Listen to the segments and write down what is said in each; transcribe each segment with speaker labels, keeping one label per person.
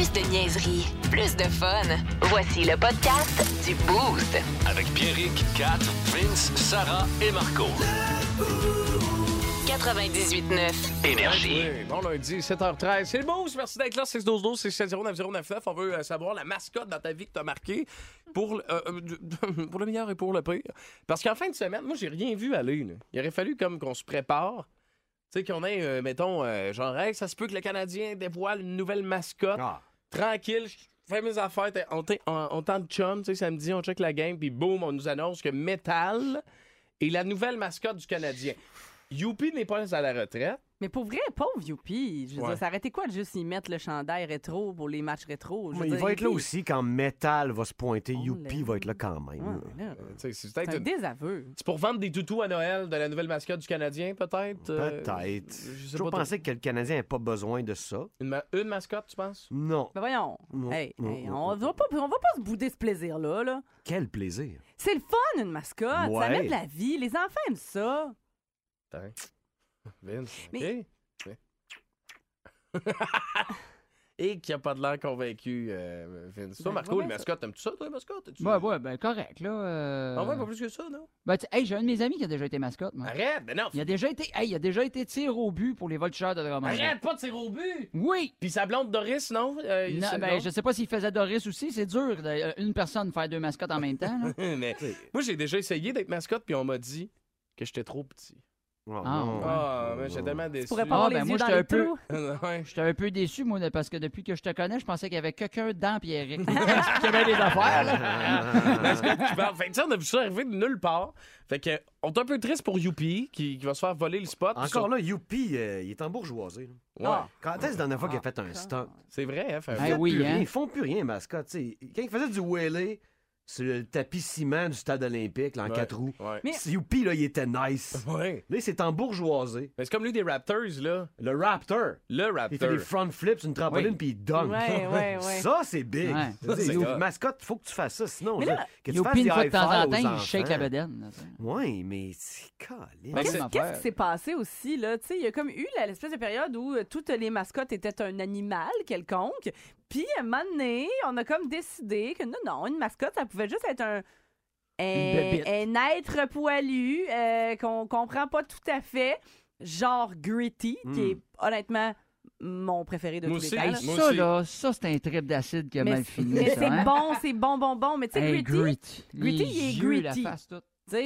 Speaker 1: Plus de niaiserie, plus de fun. Voici le podcast du Boost.
Speaker 2: Avec Pierrick, Kat, Vince, Sarah et Marco.
Speaker 1: 98.9.
Speaker 2: Énergie.
Speaker 3: Oui, bon lundi, 7h13. C'est le boost. Merci d'être là. 6 12 12 c'est 709099. On veut euh, savoir la mascotte dans ta vie que t'as marqué pour, le- euh, euh, pour le meilleur et pour le pire. Parce qu'en fin de semaine, moi, j'ai rien vu aller. là. Il aurait fallu comme qu'on se prépare. Tu sais, qu'on ait, euh, mettons, euh, genre, hey, ça se peut que le Canadien dévoile une nouvelle mascotte.
Speaker 4: Ah.
Speaker 3: Tranquille, je fais mes affaires. On, on, on tente chum, tu sais, samedi, on check la game, puis boum, on nous annonce que Metal est la nouvelle mascotte du Canadien. Youpi n'est pas à la retraite.
Speaker 5: Mais pour vrai, pauvre Youpi, je veux
Speaker 3: Ouais.
Speaker 5: dire, ça arrêtait quoi de juste y mettre le chandail rétro pour les matchs rétro? Je veux
Speaker 4: Mais il
Speaker 5: dire,
Speaker 4: va être là
Speaker 5: Youpi-
Speaker 4: aussi quand Metal va se pointer.
Speaker 5: Oh
Speaker 4: Youpi va être là quand même.
Speaker 5: Ouais, mais là,
Speaker 3: Euh, tu sais, c'est
Speaker 5: C'est
Speaker 3: peut-être
Speaker 5: un
Speaker 3: une-
Speaker 5: désaveu.
Speaker 3: C'est pour vendre des toutous à Noël de la nouvelle mascotte du Canadien, peut-être? Euh,
Speaker 4: Peut-être.
Speaker 3: je
Speaker 4: toujours pensé que le Canadien n'a pas besoin de ça.
Speaker 3: Une, ma- une mascotte, tu penses?
Speaker 4: Non.
Speaker 5: Ben voyons.
Speaker 4: Non,
Speaker 5: Hey,
Speaker 4: non,
Speaker 5: hey,
Speaker 4: non,
Speaker 5: on, va pas, on va pas se bouder ce plaisir-là. Là.
Speaker 4: Quel plaisir.
Speaker 5: C'est le fun, une mascotte. Ça
Speaker 4: Ouais.
Speaker 5: met de la vie. Les enfants aiment ça.
Speaker 3: Attends. Vince,
Speaker 5: Mais-
Speaker 3: OK. Et qui a pas de l'air convaincu, euh, Vince? Toi,
Speaker 5: Ben,
Speaker 3: Marco,
Speaker 5: ouais,
Speaker 3: les
Speaker 5: ça-
Speaker 3: mascottes, t'aimes-tu ça, toi, les mascottes? T'as-tu-
Speaker 6: Ouais, ouais, ben correct, là. euh,
Speaker 3: Ah ouais, pas plus que ça, non?
Speaker 6: Ben, tu- hey, j'ai un de mes amis qui a déjà été mascotte, moi.
Speaker 3: Arrête, ben non!
Speaker 6: Il a déjà été, hey, il a déjà été tir au but pour les voltigeurs de Drummond.
Speaker 3: Arrête pas de tirer au but!
Speaker 6: Oui!
Speaker 3: Puis sa blonde Doris, non? Euh,
Speaker 6: Non, ben,
Speaker 3: non?
Speaker 6: je sais pas s'il faisait Doris aussi, c'est dur, euh, une personne faire deux mascottes en même temps. là.
Speaker 3: Mais moi, j'ai déjà essayé d'être mascotte, puis on m'a dit que j'étais trop petit.
Speaker 4: Oh,
Speaker 6: Ah,
Speaker 4: non.
Speaker 3: Ah, mais j'étais tellement déçu.
Speaker 5: Tu pourrais pas
Speaker 6: Ah, ben, moi, j'étais un peu-
Speaker 3: ouais.
Speaker 6: J'étais un peu déçu, moi, parce que depuis que je te connais, je pensais qu'il y avait quelqu'un dans Pierrick. qui avait des affaires, là.
Speaker 3: Fait que, tu sais, on a vu ça arriver de nulle part. Fait que, on est un peu triste pour Youpi, qui, qui va se faire voler le spot.
Speaker 4: Encore là, Youpi, euh, il est en bourgeoisie. là.
Speaker 3: Ouais.
Speaker 5: Ah.
Speaker 4: Quand est-ce la dernière fois qu'il a fait un stunt?
Speaker 3: C'est vrai, hein? fait-
Speaker 6: Ah,
Speaker 4: Ils font
Speaker 6: oui,
Speaker 4: plus
Speaker 6: hein.
Speaker 4: rien, Ils font plus rien, mascotte. tu sais. Quand il faisait du wheelie sur le tapis ciment du stade olympique, là, en
Speaker 3: Ouais.
Speaker 4: quatre roues,
Speaker 3: Ouais.
Speaker 5: Mais-
Speaker 4: Youpi, là, il était nice.
Speaker 3: Ouais.
Speaker 4: Là, c'est en bourgeoisie.
Speaker 3: Mais c'est comme lui des Raptors, là.
Speaker 4: Le Raptor.
Speaker 3: Le
Speaker 4: Il
Speaker 3: Raptor.
Speaker 4: fait des front flips, une trampoline, puis il dunk.
Speaker 5: Ouais, ouais, ouais.
Speaker 4: Ça, c'est big. Mascotte, il faut que tu fasses ça. Sinon,
Speaker 5: Mais là,
Speaker 4: que tu
Speaker 6: Youpi, une fois de temps en temps, il shake la bedaine.
Speaker 4: Oui, mais c'est calé.
Speaker 3: Ben, c'est-
Speaker 5: Qu'est-ce qui s'est passé aussi, là? Tu sais, il y a comme eu la- l'espèce de période où euh, toutes les mascottes étaient un animal quelconque. Puis, à un moment donné, on a comme décidé que non, non, une mascotte, ça pouvait juste être un, un, être poilu euh, qu'on comprend pas tout à fait, genre Gritty, qui est honnêtement mon préféré de
Speaker 3: Moi
Speaker 5: tous
Speaker 3: aussi.
Speaker 5: les temps.
Speaker 3: Moi
Speaker 6: ça,
Speaker 3: aussi.
Speaker 6: là, ça, c'est un trip d'acide qui a
Speaker 5: Mais
Speaker 6: mal fini.
Speaker 5: mais c'est
Speaker 6: hein?
Speaker 5: bon, c'est bon, bon, bon. Mais tu sais,
Speaker 6: Hey,
Speaker 5: Gritty,
Speaker 6: Gritty.
Speaker 5: Gritty, il est
Speaker 6: yeux,
Speaker 5: Gritty.
Speaker 6: la face, tout.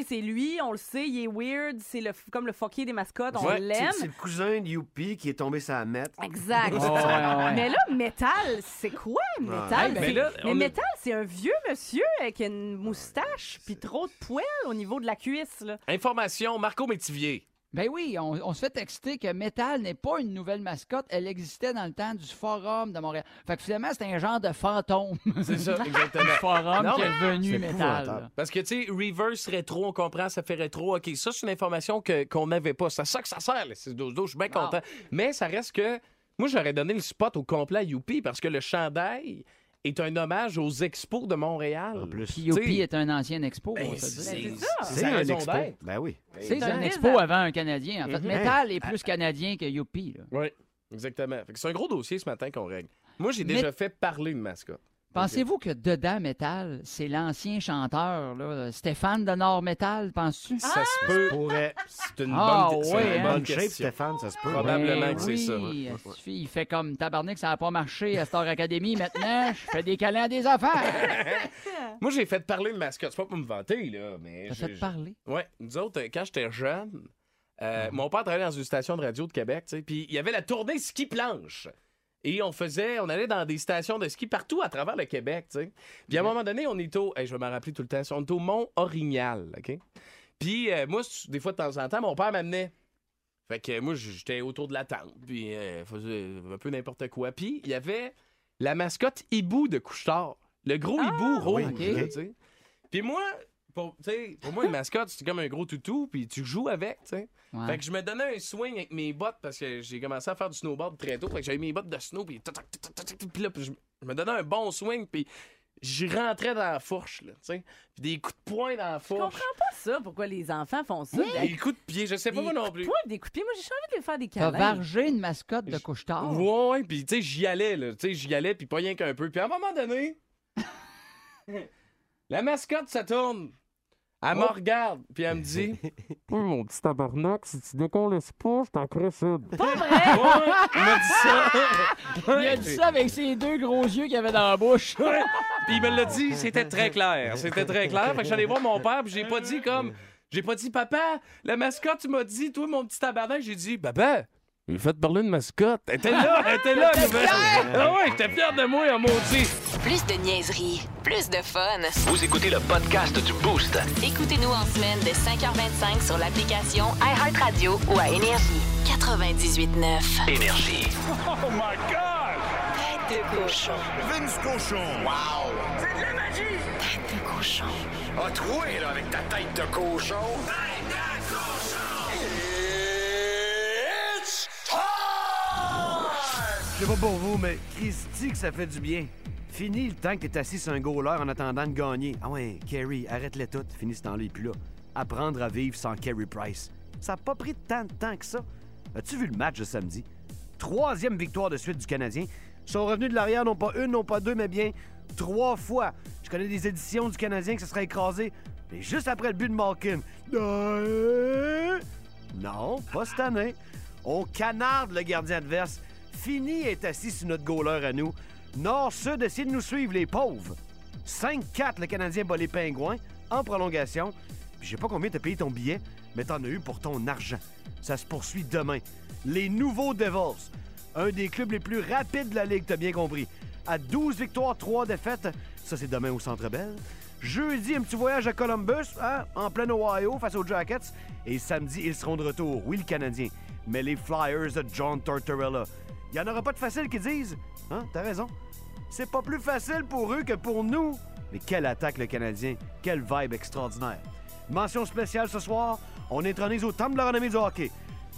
Speaker 5: C'est lui, on le sait, il est weird, c'est le, comme le fucké des mascottes, on
Speaker 3: Ouais,
Speaker 5: l'aime.
Speaker 4: C'est le cousin de Youpi qui est tombé sur la mette.
Speaker 5: Exact.
Speaker 6: Ouais, ouais, ouais.
Speaker 5: Mais là, Metal, c'est quoi, Metal?
Speaker 3: ben là,
Speaker 5: mais
Speaker 3: on a-
Speaker 5: Metal, c'est un vieux monsieur avec une moustache puis trop de poils au niveau de la cuisse. Là.
Speaker 3: Information, Marco Métivier.
Speaker 6: Ben oui, on, on se fait texter que Metal n'est pas une nouvelle mascotte. Elle existait dans le temps du Forum de Montréal. Fait que finalement, c'est un genre de fantôme
Speaker 3: C'est ça, exactement.
Speaker 6: du Forum
Speaker 3: Non,
Speaker 6: qui est revenu Metal.
Speaker 3: Parce que, tu sais, reverse rétro, on comprend, ça fait rétro. OK, ça, c'est une information qu'on n'avait pas. C'est ça que ça sert, les 6 12 Je suis bien content. Mais ça reste que. Moi, j'aurais donné le spot au complet à Youpi parce que le chandail est un hommage aux expos de Montréal.
Speaker 4: En plus.
Speaker 6: Puis est un ancien expo,
Speaker 3: Ben, c'est
Speaker 5: ça.
Speaker 4: un expo. Ben oui.
Speaker 6: C'est
Speaker 5: un
Speaker 6: un expo avant un Canadien. En fait,
Speaker 3: Mhm.
Speaker 6: Metal est plus Canadien que Youpi. là.
Speaker 3: Oui, exactement. C'est un gros dossier ce matin qu'on règle. Moi, j'ai déjà fait parler une mascotte.
Speaker 6: Pensez-vous que dedans Metal, c'est l'ancien chanteur, là, Stéphane de Nord Metal, penses-tu?
Speaker 3: Ça se peut.
Speaker 4: Pourrait.
Speaker 3: C'est une
Speaker 6: Ah,
Speaker 3: bonne, c'est
Speaker 6: ouais,
Speaker 3: une
Speaker 6: hein?
Speaker 3: bonne
Speaker 4: shape,
Speaker 3: question.
Speaker 4: Stéphane, ça se peut.
Speaker 3: Probablement.
Speaker 6: Ben
Speaker 3: que c'est ça.
Speaker 6: oui, il suffit, il fait comme tabarnak, ça n'a pas marché à Star Academy. Maintenant, je fais des câlins à des affaires.
Speaker 3: Moi, j'ai fait parler une mascotte. C'est pas pour me vanter, là, mais. J'ai-
Speaker 6: fait parler?
Speaker 3: Ouais, nous autres, euh, quand j'étais jeune, euh, mon père travaillait dans une station de radio de Québec, tu sais, puis il y avait la tournée ski planche. Et on faisait, on allait dans des stations de ski partout à travers le Québec, tu sais. Puis à un moment donné, on est au, hey, je vais me rappeler tout le temps, on est au Mont Orignal, OK? Puis euh, moi, des fois, de temps en temps, mon père m'amenait. Fait que euh, moi, j'étais autour de la tente, puis euh, faisais un peu n'importe quoi. Puis il y avait la mascotte hibou de Couche-Tard. Le gros hibou rouge,
Speaker 4: oui,
Speaker 3: là,
Speaker 4: ok.
Speaker 3: tu sais. Puis moi, pour, pour moi, une mascotte, c'est comme un gros toutou, puis tu joues avec, tu sais.
Speaker 6: Ouais.
Speaker 3: Fait que je me donnais un swing avec mes bottes parce que j'ai commencé à faire du snowboard très tôt. Fait que j'avais mes bottes de snow, puis tac, tac, tac, tac, tac, puis là, puis je, je me donnais un bon swing, puis j'y rentrais dans la fourche, là, tu sais. Puis des coups de poing dans la
Speaker 5: Je comprends
Speaker 3: fourche.
Speaker 5: pas ça, pourquoi les enfants font ça. Des
Speaker 3: Des coups de pied, je sais pas moi non
Speaker 5: coups de
Speaker 3: plus.
Speaker 5: poing, des coups de pied. Moi, j'ai envie de les faire des
Speaker 6: T'as
Speaker 5: câlins.
Speaker 6: vargé une mascotte de couche-tard.
Speaker 3: Ouais, ouais, puis tu sais, j'y allais, là. Tu sais, j'y allais, puis pas rien qu'un peu. Puis à un moment donné, la mascotte, ça tourne. Elle me regarde, puis elle me dit Oui, mon petit tabarnak, si tu décolles pas, je t'en crée ça.
Speaker 5: Pas vrai?
Speaker 3: Ouais, il m'a dit ça.
Speaker 6: Il a dit ça avec ses deux gros yeux qu'il avait dans la bouche.
Speaker 3: Ouais. Puis il me l'a dit, c'était très clair. C'était très clair. Fait que j'allais voir mon père, puis j'ai pas dit comme. J'ai pas dit, papa, la mascotte, tu m'as dit, toi, mon petit tabarnak. J'ai dit, papa, il fait parler de mascotte. Elle était là, elle était là, nouvelle. Ah ouais, j'étais fier de moi, en maudit.
Speaker 1: Plus de niaiserie, plus de fun.
Speaker 2: Vous écoutez le podcast du Boost.
Speaker 1: Écoutez-nous en semaine de 5h25 sur l'application iHeartRadio ou à Énergie. 98.9.
Speaker 2: Énergie.
Speaker 1: Tête de cochon.
Speaker 7: Vince Cochon. Wow! C'est de la magie!
Speaker 1: Tête de cochon.
Speaker 7: A troué, là, avec ta tête de cochon. Tête de
Speaker 4: sais pas pour vous, mais Christy que ça fait du bien. Fini le temps que t'es assis sur un goaler en attendant de gagner. Ah ouais, Kerry, arrête-les toutes. Fini ce temps-là, est plus là. Apprendre à vivre sans Kerry Price. Ça a pas pris tant de temps que ça. As-tu vu le match de samedi? Troisième victoire de suite du Canadien. Ils sont revenus de l'arrière, non pas une, non pas deux, mais bien trois fois. Je connais des éditions du Canadien que ça serait écrasé. Mais juste après le but de Malkin. Non, pas cette année. On canarde le gardien adverse. Fini est assis sur notre goaler à nous. Nord-Sud essaie de nous suivre, les pauvres. 5-4, le Canadien bat les Pingouins en prolongation. Puis je sais pas combien t'as payé ton billet, mais t'en as eu pour ton argent. Ça se poursuit demain. Les nouveaux Devils, un des clubs les plus rapides de la Ligue, t'as bien compris. À 12 victoires, 3 défaites. Ça, c'est demain au Centre Bell. Jeudi, un petit voyage à Columbus, hein, en plein Ohio, face aux Jackets. Et samedi, ils seront de retour. Oui, le Canadien. Mais les Flyers de John Tortorella. Il y en aura pas de facile qui disent. Hein, t'as raison. C'est pas plus facile pour eux que pour nous. Mais quelle attaque le Canadien. Quelle vibe extraordinaire. Mention spéciale ce soir, on intronise au temple de la renommée du hockey.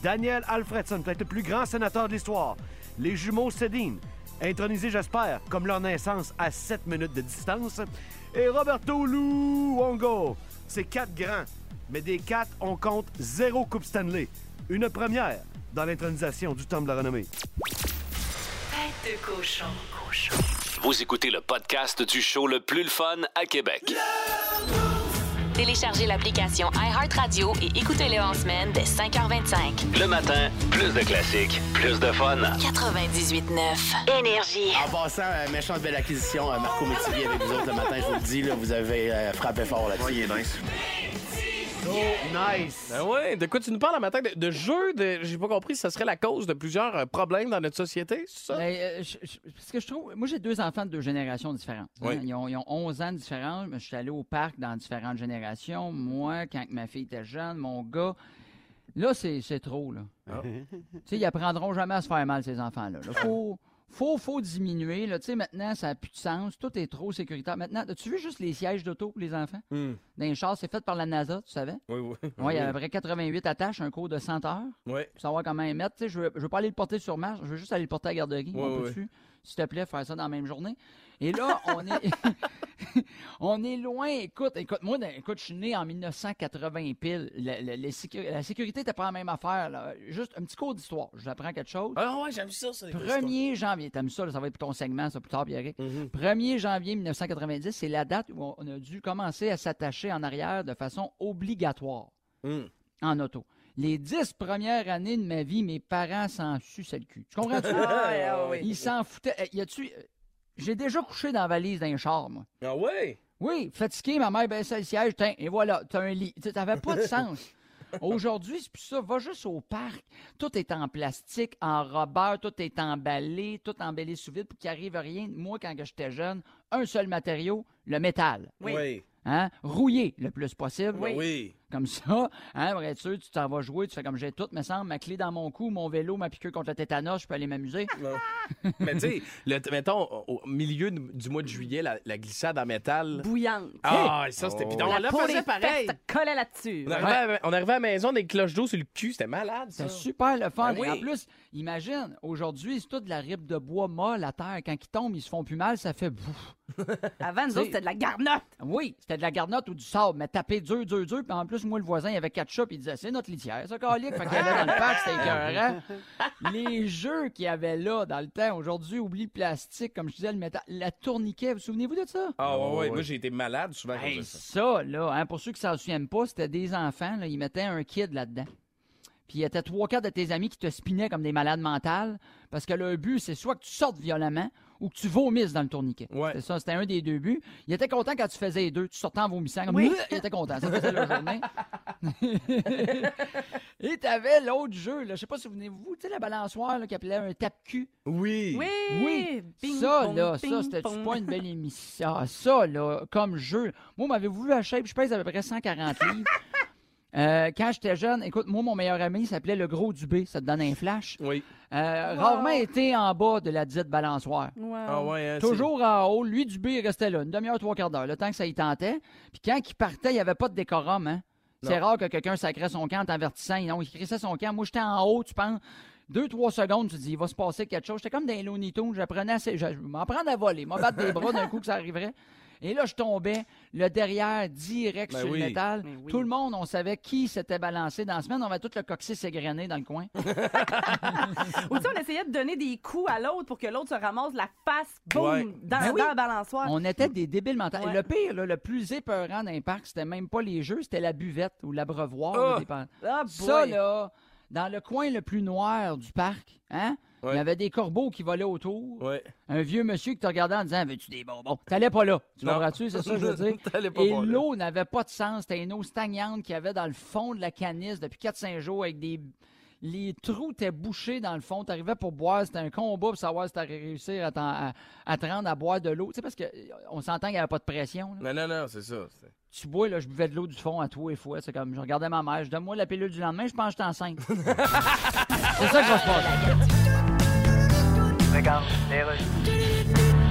Speaker 4: Daniel Alfredson, peut-être le plus grand sénateur de l'histoire. Les jumeaux Sedin, intronisés, j'espère, comme leur naissance à 7 minutes de distance. Et Roberto Luongo. C'est quatre grands, mais des quatre, on compte zéro Coupe Stanley. Une première dans l'intronisation du temple de la renommée.
Speaker 1: Tête de cochon.
Speaker 2: Vous écoutez le podcast du show le plus le fun à Québec.
Speaker 1: Téléchargez l'application iHeartRadio et écoutez-le en semaine dès 5h25.
Speaker 2: Le matin, plus de classiques, plus de fun.
Speaker 1: 98.9. Énergie.
Speaker 8: En passant, euh, méchante belle acquisition, euh, Marco Métivier avec vous autres le matin, je vous le dis, là, vous avez euh, frappé fort là-dessus. il est nice.
Speaker 4: Nice!
Speaker 3: Ben ouais, de quoi tu nous parles un matin? De, de jeux, de, j'ai pas compris si ça serait la cause de plusieurs euh, problèmes dans notre société, c'est ça?
Speaker 6: Ben, euh, je- je- parce que je trouve, moi j'ai deux enfants de deux générations différentes. hein.
Speaker 3: Oui.
Speaker 6: Ils, ont, ils ont 11 ans de différence. mais Je suis allé au parc dans différentes générations. Moi, quand ma fille était jeune, mon gars, là c'est c'est trop là. tu sais, ils apprendront jamais à se faire mal ces enfants-là. Il faut, faut, faut diminuer. Là. Tu sais, maintenant, ça n'a plus de sens. Tout est trop sécuritaire. Maintenant, as-tu vu juste les sièges d'auto pour les enfants?
Speaker 3: Hmm.
Speaker 6: Dans les chars, c'est fait par la NASA, tu savais?
Speaker 3: Oui, oui.
Speaker 6: Oui, il y a à peu près 88 attaches, un cours de 100 heures
Speaker 3: Oui.
Speaker 6: pour savoir comment les mettre. Tu sais, je veux, je veux pas aller le porter sur marche, je veux juste aller le porter à la garderie. On
Speaker 3: ouais.
Speaker 6: peut-tu, s'il te plaît, faire ça dans la même journée? Et là, on est, on est loin. Écoute, écoute, moi, dans- écoute, je suis né en 1980 pile. La, la- les sécu- la sécurité n'était pas la même affaire. là. Juste un petit cours d'histoire. Je vous apprends quelque chose.
Speaker 3: Ah ouais, j'aime ça, ça.
Speaker 6: 1er janvier, t'aimes ça, là, ça va être ton segment, ça, plus tard.
Speaker 3: Mhm.
Speaker 6: 1er janvier 1990, c'est la date où on a dû commencer à s'attacher en arrière de façon obligatoire
Speaker 3: Hmm.
Speaker 6: en auto. Les dix premières années de ma vie, mes parents s'en suçaient le cul. Tu comprends-tu?
Speaker 5: Ah, ouais, ah, oui.
Speaker 6: Ils s'en foutaient. Eh, y a-tu... euh, J'ai déjà couché dans la valise d'un char, moi.
Speaker 3: Ah ouais?
Speaker 6: Oui, fatigué, ma mère baissait le siège, tiens, et voilà, t'as un lit. Tu sais, T'avais pas de sens. Aujourd'hui, c'est plus ça. Va juste au parc. Tout est en plastique, en rubber, tout est emballé, tout emballé sous vide pour qu'il arrive rien. Moi, quand j'étais jeune, un seul matériau, le métal.
Speaker 5: Oui.
Speaker 6: Hein? Rouillé le plus possible.
Speaker 3: Oui. oui.
Speaker 6: Comme ça, hein, pour être sûr, tu t'en vas jouer, tu fais comme j'ai tout, me semble, ma clé dans mon cou, mon vélo, ma piqûre contre le tétanos, je peux aller m'amuser.
Speaker 3: Mais tu sais, le- mettons, au milieu du mois de juillet, la, la glissade en métal.
Speaker 5: Bouillante.
Speaker 3: Ah, ça, c'était. Puis on
Speaker 5: La
Speaker 3: faisait pareil.
Speaker 5: collait là-dessus.
Speaker 3: On arrivait, à, on arrivait à la maison des cloches d'eau sur le cul, c'était malade, ça.
Speaker 6: C'est super le fun.
Speaker 3: Ben
Speaker 6: Et en plus, imagine, aujourd'hui, c'est toute de la ribe de bois molle à terre. Quand ils tombent, ils se font plus mal, ça fait bouf.
Speaker 5: Avant, nous autres, c'était de la garnotte.
Speaker 6: Oui, c'était de la garnotte ou du sable, mais tapé dur, dur, dur. Puis en plus, moi, le voisin, il avait ketchup, il disait, c'est notre litière, ça, calique. Fait qu'il allait dans le parc, c'était écœurant. Les jeux qu'il y avait là, dans le temps, aujourd'hui, oublie le plastique, comme je disais, le métal, la tourniquet, vous souvenez-vous de ça?
Speaker 3: Ah, ouais, ouais. Moi, j'ai été malade souvent à cause
Speaker 6: Hey,
Speaker 3: de ça.
Speaker 6: ça, là, hein, pour ceux qui s'en souviennent pas, c'était des enfants, là, ils mettaient un kid là-dedans. Puis il y était trois quarts de tes amis qui te spinaient comme des malades mentales, parce que le but, c'est soit que tu sortes violemment ou que tu vomisses dans le tourniquet.
Speaker 3: Ouais.
Speaker 6: C'est ça, c'était un des deux buts. Il était content quand tu faisais les deux. Tu sortais en vomissant comme
Speaker 5: Oui.
Speaker 6: il était content. Ça faisait la journée. Et t'avais l'autre jeu, là, je sais pas si vous venez-vous, tu sais, la balançoire là, qui appelait un tape-cul.
Speaker 3: Oui.
Speaker 5: Oui.
Speaker 6: Oui,
Speaker 5: Ping
Speaker 6: ça,
Speaker 5: pong,
Speaker 6: là,
Speaker 5: ping
Speaker 6: ça, c'était pas une belle émission? Ah, ça, là, comme jeu. Moi, m'avez-vous vu la shape? Je pèse à peu près 140 livres. Euh, quand j'étais jeune, écoute, moi, mon meilleur ami s'appelait le Gros Dubé. Ça te donne un flash.
Speaker 3: Oui.
Speaker 6: Euh,
Speaker 5: Wow.
Speaker 6: Rarement été en bas de la dite balançoire.
Speaker 5: Wow.
Speaker 3: Ah, ouais, hein,
Speaker 6: Toujours en haut. Lui, Dubé, il restait là, une demi-heure, trois quarts d'heure, le temps que ça y tentait. Puis quand il partait, il n'y avait pas de décorum, hein. C'est rare que quelqu'un sacrait son camp en t'avertissant. Non, il crissait son camp. Moi, j'étais en haut, tu penses. Deux, trois secondes, tu te dis, il va se passer quelque chose. J'étais comme dans les Looney Tunes. J'apprenais assez. Je je m'en prendre à voler. M'en battre des bras d'un coup que ça arriverait. Et là, je tombais, le derrière direct
Speaker 3: Ben
Speaker 6: sur
Speaker 3: oui.
Speaker 6: le métal.
Speaker 5: Oui.
Speaker 6: Tout le monde, on savait qui s'était balancé dans la semaine. On avait tout le coccyx égrené dans le coin.
Speaker 5: Ou on essayait de donner des coups à l'autre pour que l'autre se ramasse la face, boum,
Speaker 3: Ouais.
Speaker 5: dans,
Speaker 6: Ben oui.
Speaker 5: dans la balançoire.
Speaker 6: On était des débiles mentaux. Et
Speaker 5: Ouais.
Speaker 6: le pire, là, le plus épeurant d'un parc, c'était même pas les jeux, c'était la buvette ou l'abreuvoir.
Speaker 3: Ah,
Speaker 6: Ça, là, dans le coin le plus noir du parc, hein? Il y avait des corbeaux qui volaient autour.
Speaker 3: Ouais.
Speaker 6: Un vieux monsieur qui te regardait en disant Veux-tu des bonbons? T'allais pas là. Tu comprends-tu? C'est ça que je veux dire.
Speaker 3: Pas
Speaker 6: Et l'eau n'avait pas de sens. C'était une eau stagnante qu'il y avait dans le fond de la canisse depuis 4-5 jours avec des. Les trous étaient bouchés dans le fond. Tu arrivais pour boire. C'était un combat pour savoir si tu réussir à, t'en- à- à te rendre à boire de l'eau. Tu sais, parce qu'on s'entend qu'il n'y avait pas de pression. là.
Speaker 3: Non, non, non, c'est ça.
Speaker 6: Tu bois, là, je buvais de l'eau du fond à tous les fois. C'est comme, je regardais ma mère, je donne-moi la pilule du lendemain, je pense que j'étais enceinte. c'est ça qui va se passer.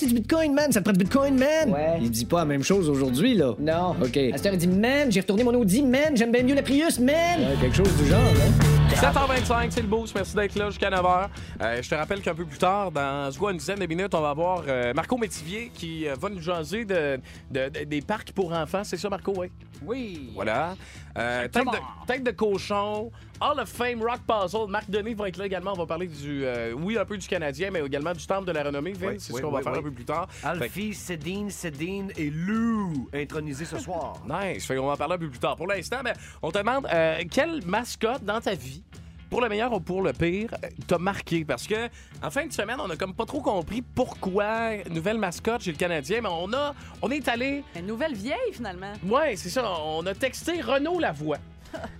Speaker 9: Acheté du bitcoin, man? Ça te prend du bitcoin, man?
Speaker 10: Ouais.
Speaker 9: Il dit pas la même chose aujourd'hui, là.
Speaker 10: Non.
Speaker 9: OK.
Speaker 10: Heure, il dit Man, j'ai retourné mon Audi, man, j'aime bien mieux la Prius, man.
Speaker 9: Ouais, quelque chose du genre, hein?
Speaker 3: 7h25, c'est le boost. Merci d'être là jusqu'à 9h. Euh, je te rappelle qu'un peu plus tard, dans quoi, une dizaine de minutes, on va voir euh, Marco Métivier qui euh, va nous jaser de, de- de- des parcs pour enfants. C'est ça, Marco? Oui.
Speaker 6: Oui.
Speaker 3: Voilà. Tête, de, tête de cochon, Hall of Fame Rock Puzzle. Marc Denis va être là également. On va parler du, euh, oui, un peu du Canadien, mais également du Temple de la Renommée.
Speaker 4: Oui,
Speaker 3: c'est
Speaker 4: oui,
Speaker 3: ce qu'on va faire un peu plus tard.
Speaker 4: Alfie, Cédine, Cédine et Lou intronisés ce soir.
Speaker 3: Nice. Fait qu'on va en parler un peu plus tard. Pour l'instant, ben, on te demande euh, quelle mascotte dans ta vie, pour le meilleur ou pour le pire, euh, t'a marqué? Parce que en fin de semaine, on a comme pas trop compris pourquoi nouvelle mascotte chez le Canadien, mais on a on est allé.
Speaker 5: Une nouvelle vieille, finalement.
Speaker 3: Ouais, c'est ça. On a texté Renaud Lavoie.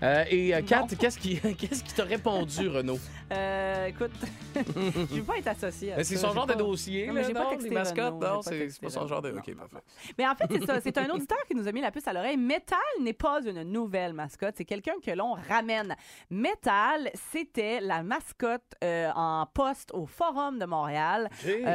Speaker 3: Euh, et euh, Kat, qu'est-ce qui qu'est-ce qui t'a répondu, Renaud?
Speaker 5: Euh, écoute, je veux pas être associé à
Speaker 3: Ben, c'est son genre
Speaker 5: pas-
Speaker 3: de dossier,
Speaker 5: Non, mais
Speaker 3: là,
Speaker 5: pas
Speaker 3: non, les mascottes,
Speaker 5: Renaud,
Speaker 3: non,
Speaker 5: pas
Speaker 3: c'est c'est pas son genre de. Ok, parfait.
Speaker 5: Mais en fait, c'est ça. C'est un auditeur qui nous a mis la puce à l'oreille. Metal n'est pas une nouvelle mascotte. C'est quelqu'un que l'on ramène. Metal, c'était la mascotte euh, en poste au Forum de Montréal.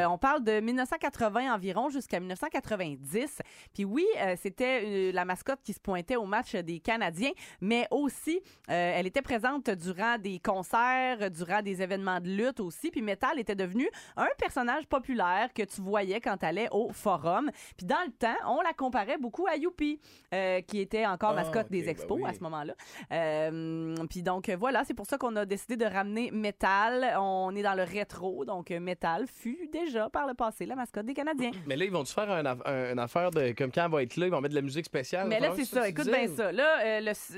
Speaker 5: On parle de 1980 environ jusqu'à 1990. Puis oui, c'était la mascotte qui se pointait au match des Canadiens, mais aussi euh, elle était présente durant des concerts, durant des événements de lutte aussi. Puis Metal était devenu un personnage populaire que tu voyais quand tu allais au forum. Puis dans le temps, on la comparait beaucoup à Youpi, euh, qui était encore
Speaker 3: Ah,
Speaker 5: mascotte des
Speaker 3: ben
Speaker 5: expos
Speaker 3: oui.
Speaker 5: à ce moment-là. Euh, puis donc voilà, c'est pour ça qu'on a décidé de ramener Metal. On est dans le rétro, donc Metal fut déjà par le passé la mascotte des Canadiens.
Speaker 3: Mais là, ils vont-tu faire un une affaire de. Comme quand elle va être là, ils vont mettre de la musique spéciale?
Speaker 5: Mais là, c'est ça. Écoute bien ça. Là, le s-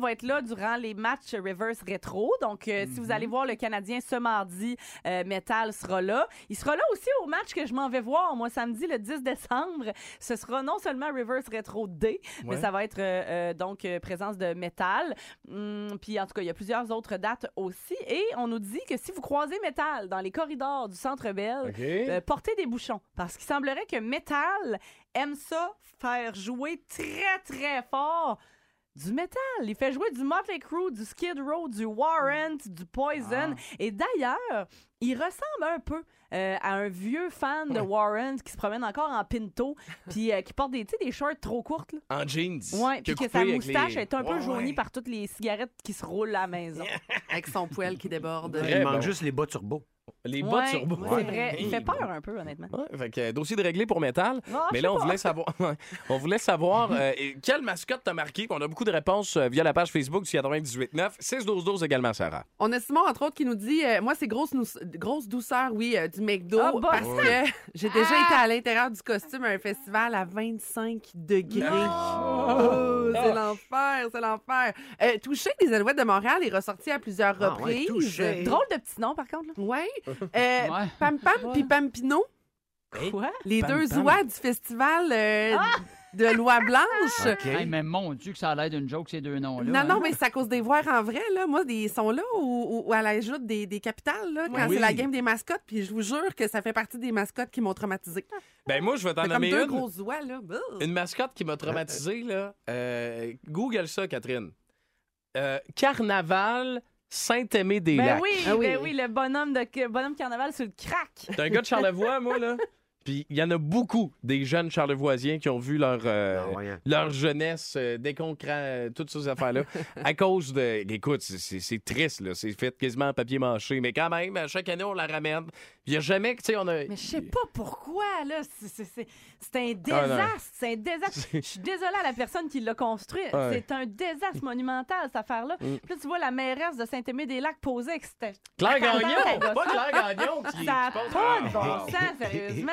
Speaker 5: va être là durant les matchs reverse rétro. Donc, euh, si vous allez voir le Canadien ce mardi, euh, Metal sera là. Il sera là aussi au match que je m'en vais voir, moi, samedi, le 10 décembre. Ce sera non seulement reverse rétro D, mais ça va être euh, donc présence de métal. Hum, puis, en tout cas, il y a plusieurs autres dates aussi. Et on nous dit que si vous croisez métal dans les corridors du Centre Bell, portez des bouchons. Parce qu'il semblerait que Metal aime ça faire jouer très, très fort du métal. Il fait jouer du Motley Crue, du Skid Row, du Warrant, du Poison. Et d'ailleurs, il ressemble un peu euh, à un vieux fan de Warrant qui se promène encore en pinto puis euh, qui porte des, des shorts trop courtes. Là.
Speaker 3: En jeans.
Speaker 5: Ouais,
Speaker 3: qui
Speaker 5: puis que sa moustache
Speaker 3: les-
Speaker 5: est un peu jaunie
Speaker 3: ouais.
Speaker 5: par toutes les cigarettes qui se roulent à la maison.
Speaker 11: Avec son poêle qui déborde.
Speaker 4: Il manque
Speaker 3: bon.
Speaker 4: juste les bas turbo.
Speaker 3: Les bottes
Speaker 5: Ouais,
Speaker 3: turbo.
Speaker 5: C'est vrai. Il fait peur un peu, honnêtement.
Speaker 3: Ouais, fait que, euh, dossier de réglé pour métal.
Speaker 5: Ah,
Speaker 3: mais
Speaker 5: je
Speaker 3: là,
Speaker 5: sais
Speaker 3: on
Speaker 5: pas.
Speaker 3: voulait savoir, on voulait savoir euh, et quelle mascotte t'a marqué? Puis On a beaucoup de réponses euh, via la page Facebook du 98.9. 6-12-12 également, Sarah.
Speaker 11: On a Simon, entre autres, qui nous dit euh, Moi, c'est grosse, nous- grosse douceur, oui, euh, du McDo.
Speaker 5: Ah, bon.
Speaker 11: parce que j'ai déjà été à l'intérieur du costume à un festival à 25 degrés. Oh, c'est l'enfer, c'est l'enfer. Euh, Touché des Alouettes de Montréal est ressorti à plusieurs
Speaker 4: Ah, ouais,
Speaker 11: reprises.
Speaker 4: Touché.
Speaker 5: Drôle de petit nom, par contre. là.
Speaker 11: Ouais. Euh,
Speaker 6: Ouais.
Speaker 11: Pam Pam puis Pampino,
Speaker 5: Quoi?
Speaker 11: les
Speaker 3: Pam
Speaker 11: deux
Speaker 3: Pam?
Speaker 11: oies du festival euh, de Loi Blanche.
Speaker 4: OK.
Speaker 6: Hey, mais mon Dieu, que ça a l'air d'une joke, ces deux noms-là.
Speaker 11: Non, non,
Speaker 6: hein.
Speaker 11: mais c'est à cause des voir en vrai, là. Moi, ils sont là ou, ou à l'ajoute des, des capitales, là, quand
Speaker 3: Oui.
Speaker 11: c'est la game des mascottes. Puis je vous jure que ça fait partie des mascottes qui m'ont traumatisé.
Speaker 3: Ben moi, je vais t'en
Speaker 11: C'est comme
Speaker 3: nommer
Speaker 11: deux
Speaker 3: une.
Speaker 11: grosses oies, là.
Speaker 3: Une mascotte qui m'a traumatisé, là. Euh, Google ça, Catherine. Euh, Carnaval Saint-Aimé-des-Lacs.
Speaker 5: Ben oui,
Speaker 11: Ah oui.
Speaker 5: ben oui, le bonhomme de bonhomme carnaval sur le crack.
Speaker 3: T'es un gars de Charlevoix, moi, là? Puis il y en a beaucoup des jeunes charlevoisiens qui ont vu leur, euh,
Speaker 4: Ah, ouais.
Speaker 3: leur jeunesse euh, euh, toutes ces affaires-là, à cause de. Écoute, c'est- triste, là. C'est fait quasiment en papier mâché. Mais quand même, à chaque année, on la ramène. Il n'y a jamais. Tu sais, on a.
Speaker 5: Mais je sais pas pourquoi, là. C'est- c'est- C'est c'est un
Speaker 3: Ah, non.
Speaker 5: désastre. C'est un désastre. Je suis désolée à la personne qui l'a construit.
Speaker 3: Ouais.
Speaker 5: C'est un désastre monumental, cette affaire-là.
Speaker 3: Mm.
Speaker 5: Puis là, tu vois la mairesse de Saint-Aimé-des-Lacs poser avec cette.
Speaker 3: Claire Gagnon! Pas Claire Gagnon qui.
Speaker 5: Ça n'a pas de
Speaker 3: Ah,
Speaker 5: bon
Speaker 3: ah.
Speaker 5: sens, sérieusement.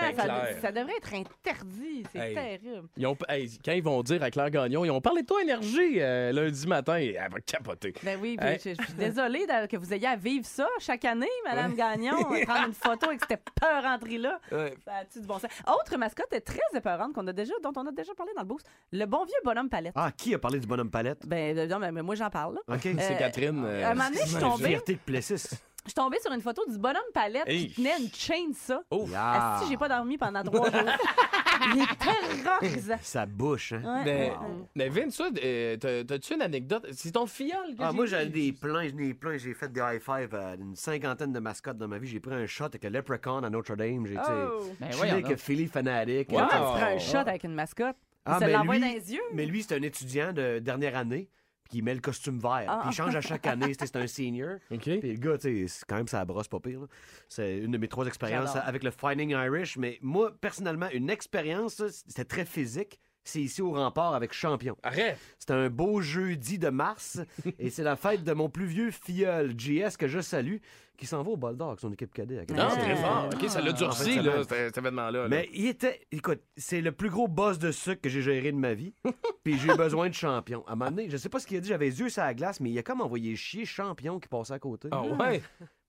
Speaker 5: Ça, devrait être interdit. C'est
Speaker 3: Hey.
Speaker 5: terrible.
Speaker 3: Ils ont- hey, quand ils vont dire à Claire Gagnon, ils ont parlé de toi énergie euh, lundi matin et elle va capoter.
Speaker 5: Ben oui, puis
Speaker 3: Hey.
Speaker 5: je, je suis désolée que vous ayez à vivre ça chaque année, Madame Gagnon. Prendre une photo avec cette peur là
Speaker 3: Ouais.
Speaker 5: Ça a-tu du bon sens? Autre mascotte très épeurante qu'on a déjà, dont on a déjà parlé dans le boost, le bon vieux bonhomme palette.
Speaker 4: Ah, qui a parlé du bonhomme palette?
Speaker 5: Ben, euh, non, mais, moi, j'en parle. là.
Speaker 4: OK.
Speaker 3: C'est
Speaker 5: Euh,
Speaker 3: Catherine. euh,
Speaker 5: à un moment donné, je suis tombée,
Speaker 4: Fierté de Plessis.
Speaker 5: Je suis tombée sur une photo du bonhomme palette
Speaker 3: Hey.
Speaker 5: qui tenait une chaîne ça.
Speaker 3: Oh.
Speaker 4: Ah,
Speaker 5: Si j'ai pas dormi pendant trois jours. Il est terrorisant.
Speaker 4: Sa bouche, hein?
Speaker 5: Ouais.
Speaker 3: Mais,
Speaker 5: Wow.
Speaker 3: mais Vince, ça, euh, t'as- t'as-tu une anecdote? C'est ton filleul que
Speaker 4: Ah,
Speaker 3: j'ai
Speaker 4: moi, j'en ai des pleins, j'en ai plein. J'ai fait des high-five à une cinquantaine de mascottes dans ma vie. J'ai pris un shot avec le Leprechaun à Notre-Dame. J'ai été
Speaker 5: Oh!
Speaker 6: Ben,
Speaker 4: chillé
Speaker 6: voyons
Speaker 4: avec
Speaker 6: donc.
Speaker 4: Philly Fanatic.
Speaker 3: Wow.
Speaker 5: Comment tu prends un shot avec une mascotte?
Speaker 4: Ah,
Speaker 5: il se
Speaker 4: ben,
Speaker 5: l'envoie
Speaker 4: lui-
Speaker 5: dans les yeux?
Speaker 4: Mais lui, c'est un étudiant de dernière année. Puis il met le costume vert.
Speaker 5: Ah.
Speaker 4: Puis il change à chaque année. C'était- C'est un senior.
Speaker 3: OK.
Speaker 4: Puis le gars, tu sais, c'est quand même ça brosse pas pire. C'est une de mes trois expériences avec le Finding Irish. Mais moi, personnellement, une expérience, c'était très physique. C'est ici au rempart avec Champion.
Speaker 3: Arrête!
Speaker 4: C'est un beau jeudi de mars et c'est la fête de mon plus vieux filleul, JS, que je salue, qui s'en va au bol d'or avec son équipe cadet.
Speaker 3: Non,
Speaker 5: Ah.
Speaker 3: très fort. OK, ça l'a
Speaker 4: En
Speaker 3: durci, là, cet événement-là. là.
Speaker 4: Mais il était, écoute, c'est le plus gros boss de sucre que j'ai géré de ma vie. Puis j'ai eu besoin de champion. À un moment donné, je sais pas ce qu'il a dit, j'avais les yeux sur la glace, mais il a comme envoyé chier champion qui passait à côté.
Speaker 3: Ah ouais?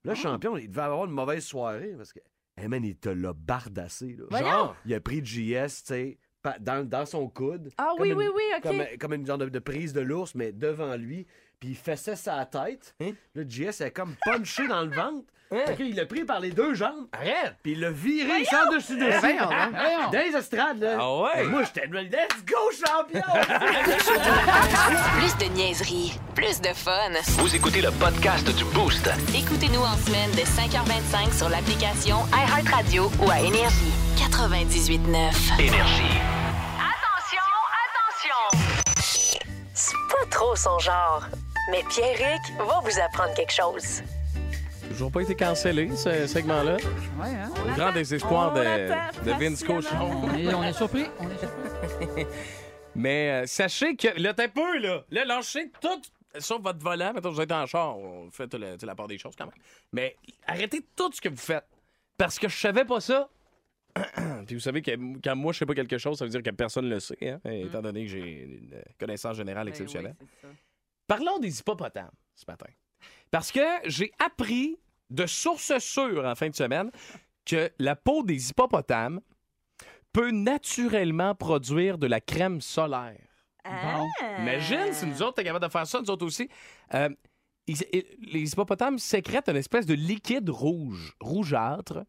Speaker 4: Là, champion, il devait avoir une mauvaise soirée parce que, hey man, il te l'a bardassé. Là.
Speaker 5: Voyons.
Speaker 3: Genre.
Speaker 4: Il a pris JS, tu sais, dans, dans son coude.
Speaker 5: Ah oui,
Speaker 4: une-
Speaker 5: oui, oui, OK.
Speaker 4: Comme, comme une genre de, de prise de l'ours, mais devant lui. Puis il fessait sa tête.
Speaker 3: Hein?
Speaker 4: Là, JS est comme punché dans le ventre.
Speaker 3: Hein?
Speaker 4: Fait qu'il l'a pris par les deux jambes.
Speaker 3: Arrête!
Speaker 4: Puis il l'a viré sans dessus dessus.
Speaker 6: Donc. Voyons.
Speaker 4: Dans les estrades, là.
Speaker 3: Ah ouais?
Speaker 4: Moi, j'étais let's go, champion!
Speaker 1: Plus de niaiserie, plus de fun.
Speaker 2: Vous écoutez le podcast du Boost.
Speaker 1: Écoutez-nous en semaine de 5h25 sur l'application iHeartRadio ou à Énergie. 98.9.
Speaker 2: Énergie.
Speaker 1: Trop son genre, mais Pierrick va vous apprendre quelque chose.
Speaker 3: toujours pas été cancellé, ce segment-là.
Speaker 6: Ouais, hein?
Speaker 3: Au grand désespoir
Speaker 5: on
Speaker 3: de, Vince Cochon.
Speaker 6: On est, on est surpris. On est surpris.
Speaker 3: Mais euh, sachez que. Là, t'es peu, là. Là, lâchez tout. Sauf votre volant. Mettons, vous êtes en char. On fait la, la part des choses quand même. Mais arrêtez tout ce que vous faites. Parce que je savais pas ça. Puis vous savez que quand moi je sais pas quelque chose, ça veut dire que personne le sait, hein, étant donné que j'ai une connaissance générale
Speaker 5: Ben
Speaker 3: exceptionnelle.
Speaker 5: oui.
Speaker 3: Parlons des hippopotames ce matin. Parce que j'ai appris de sources sûres en fin de semaine que la peau des hippopotames peut naturellement produire de la crème solaire.
Speaker 5: Ah!
Speaker 3: Imagine si nous autres, t'es capable de faire ça, nous autres aussi. Euh, ils- les hippopotames sécrètent une espèce de liquide rouge, rougeâtre.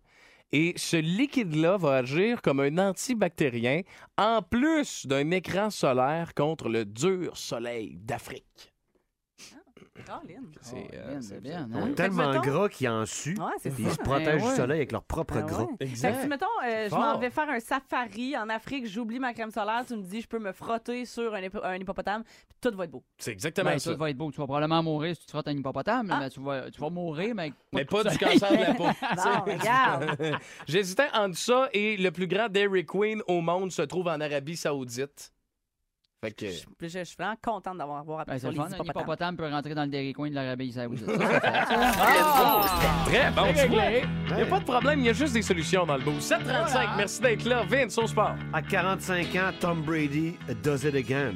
Speaker 3: Et ce liquide-là va agir comme un antibactérien, en plus d'un écran solaire contre le dur soleil d'Afrique. C'est euh,
Speaker 6: bien,
Speaker 3: c'est-
Speaker 6: bien,
Speaker 3: oui,
Speaker 6: hein?
Speaker 4: Tellement
Speaker 5: mettons-
Speaker 4: gras qu'ils en suent.
Speaker 5: Ouais, c'est
Speaker 4: Puis
Speaker 5: ça.
Speaker 4: ils se protègent
Speaker 6: Ben ouais.
Speaker 4: du soleil avec leur propre
Speaker 5: Ah
Speaker 4: gras.
Speaker 5: ouais. Fait que
Speaker 3: Exact.
Speaker 5: si, mettons, euh, je
Speaker 3: Fort.
Speaker 5: m'en vais faire un safari en Afrique, j'oublie ma crème solaire, tu me dis, je peux me frotter sur un, hippo- un hippopotame, puis tout va être beau.
Speaker 3: C'est exactement
Speaker 6: Ben,
Speaker 3: ça.
Speaker 6: ça va être beau. Tu vas probablement mourir si tu te frottes un hippopotame, là,
Speaker 5: Ah.
Speaker 6: mais tu vas, tu vas mourir, mais
Speaker 3: Mais
Speaker 6: pas,
Speaker 3: du cancer de la peau.
Speaker 5: Bon, regarde.
Speaker 3: J'hésitais entre ça et le plus grand Dairy Queen au monde se trouve en Arabie Saoudite. Fait que.
Speaker 5: Je, je- je suis vraiment contente d'avoir avoir appris
Speaker 6: Ben, c'est
Speaker 5: sur
Speaker 6: le
Speaker 5: les
Speaker 6: fun, un
Speaker 5: hippopotames.
Speaker 6: hippopotame peut rentrer dans le Dairy Queen de l'Arabie Saoudite. Ça, c'est fait, ça.
Speaker 3: Très bon, tu. Il n'y a pas de problème, il y a juste des solutions dans le beau. 735, merci d'être là. Vince, au sport.
Speaker 4: À 45 ans, Tom Brady does it again.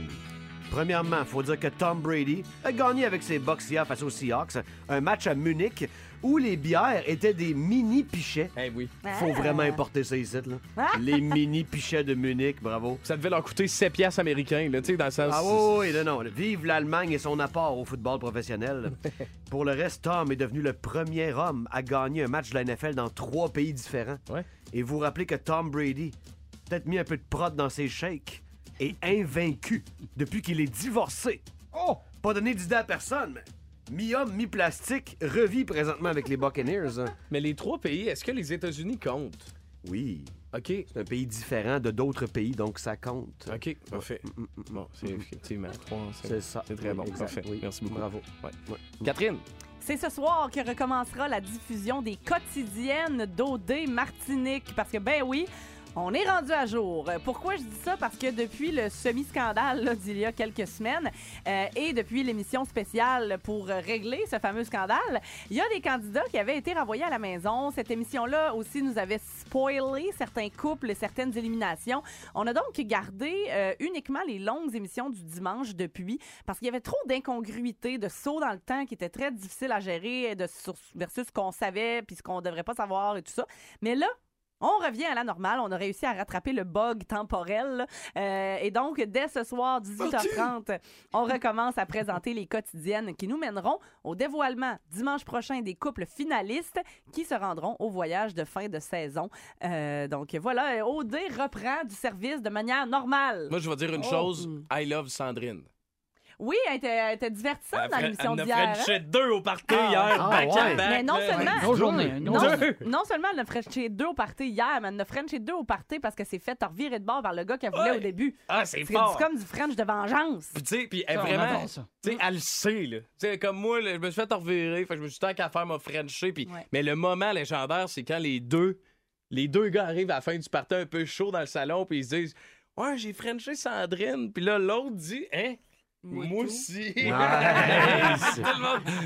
Speaker 4: Premièrement, il faut dire que Tom Brady a gagné avec ses Bucks hier face aux Seahawks, un match à Munich où les bières étaient des mini pichets.
Speaker 3: Eh oui.
Speaker 4: Faut
Speaker 5: Ah.
Speaker 4: vraiment importer ça ici, là.
Speaker 5: Ah.
Speaker 4: Les mini pichets de Munich, bravo.
Speaker 3: Ça devait leur coûter 7 piastres américains, là, tu sais, dans le sens.
Speaker 4: Ah oui, oui, non, non. Vive l'Allemagne et son apport au football professionnel. Pour le reste, Tom est devenu le premier homme à gagner un match de la NFL dans trois pays différents.
Speaker 3: Ouais.
Speaker 4: Et vous vous rappelez que Tom Brady, peut-être mis un peu de prod dans ses shakes, est invaincu depuis qu'il est divorcé. Oh! Pas donné d'idée à personne, mais mi-homme, mi-plastique, revit présentement avec les Buccaneers. hein.
Speaker 3: Mais les trois pays, est-ce que les États-Unis comptent?
Speaker 4: Oui,
Speaker 3: OK.
Speaker 4: c'est un pays différent de d'autres pays, donc ça compte.
Speaker 3: OK, parfait. Bon, c'est effectivement trois.
Speaker 4: C'est ça.
Speaker 3: C'est très
Speaker 4: Oui,
Speaker 3: bon.
Speaker 4: exact.
Speaker 3: Parfait.
Speaker 4: Oui.
Speaker 3: Merci beaucoup.
Speaker 4: Bravo.
Speaker 3: Ouais.
Speaker 4: Ouais.
Speaker 3: Catherine?
Speaker 5: C'est ce soir que recommencera la diffusion des quotidiennes d'OD Martinique. Parce que, ben oui, on est rendu à jour. Euh, Pourquoi je dis ça? Parce que depuis le semi-scandale d'il y a quelques semaines euh, et depuis l'émission spéciale pour régler ce fameux scandale, il y a des candidats qui avaient été renvoyés à la maison. Cette émission-là aussi nous avait spoilé certains couples et certaines éliminations. On a donc gardé euh, uniquement les longues émissions du dimanche depuis parce qu'il y avait trop d'incongruités, de sauts dans le temps qui étaient très difficiles à gérer de, versus ce qu'on savait puis ce qu'on devrait pas savoir et tout ça. Mais là, on revient à la normale. On a réussi à rattraper le bug temporel. Euh, et donc, dès ce soir, 18h30, on recommence à présenter les quotidiennes qui nous mèneront au dévoilement dimanche prochain des couples finalistes qui se rendront au voyage de fin de saison. Euh, donc voilà, OD reprend du service de manière normale.
Speaker 3: Moi, je vais dire une
Speaker 5: Oh.
Speaker 3: chose. I love Sandrine.
Speaker 5: Oui, elle était, elle était divertissante
Speaker 3: Elle
Speaker 5: dans l'émission
Speaker 3: elle a
Speaker 5: d'hier. hein?
Speaker 3: frenché deux au party
Speaker 5: Ah,
Speaker 3: hier,
Speaker 4: ah,
Speaker 3: back
Speaker 4: ouais.
Speaker 3: à back.
Speaker 5: Mais non seulement,
Speaker 6: Une grosse journée. Une
Speaker 5: non, seulement elle a frenché deux au party hier, mais elle a frenché deux au party parce que c'est fait revirer de bord par le gars qu'elle voulait
Speaker 3: Ouais.
Speaker 5: au début.
Speaker 3: Ah, c'est
Speaker 5: C'est
Speaker 3: fort.
Speaker 5: du- comme du French de vengeance.
Speaker 3: Puis, tu sais, puis elle, vraiment, tu sais, elle le sait, là. Tu sais, comme moi, là, je me suis fait revirer, fait que je me suis dit, tant qu'à faire m'a Frenché, puis...
Speaker 5: Ouais.
Speaker 3: Mais le moment légendaire, c'est quand les deux, les deux gars arrivent à la fin du party un peu chaud dans le salon, puis ils se disent, ouais, j'ai Frenché Sandrine, puis là, l'autre dit, hein? Moi, aussi.
Speaker 4: Nice.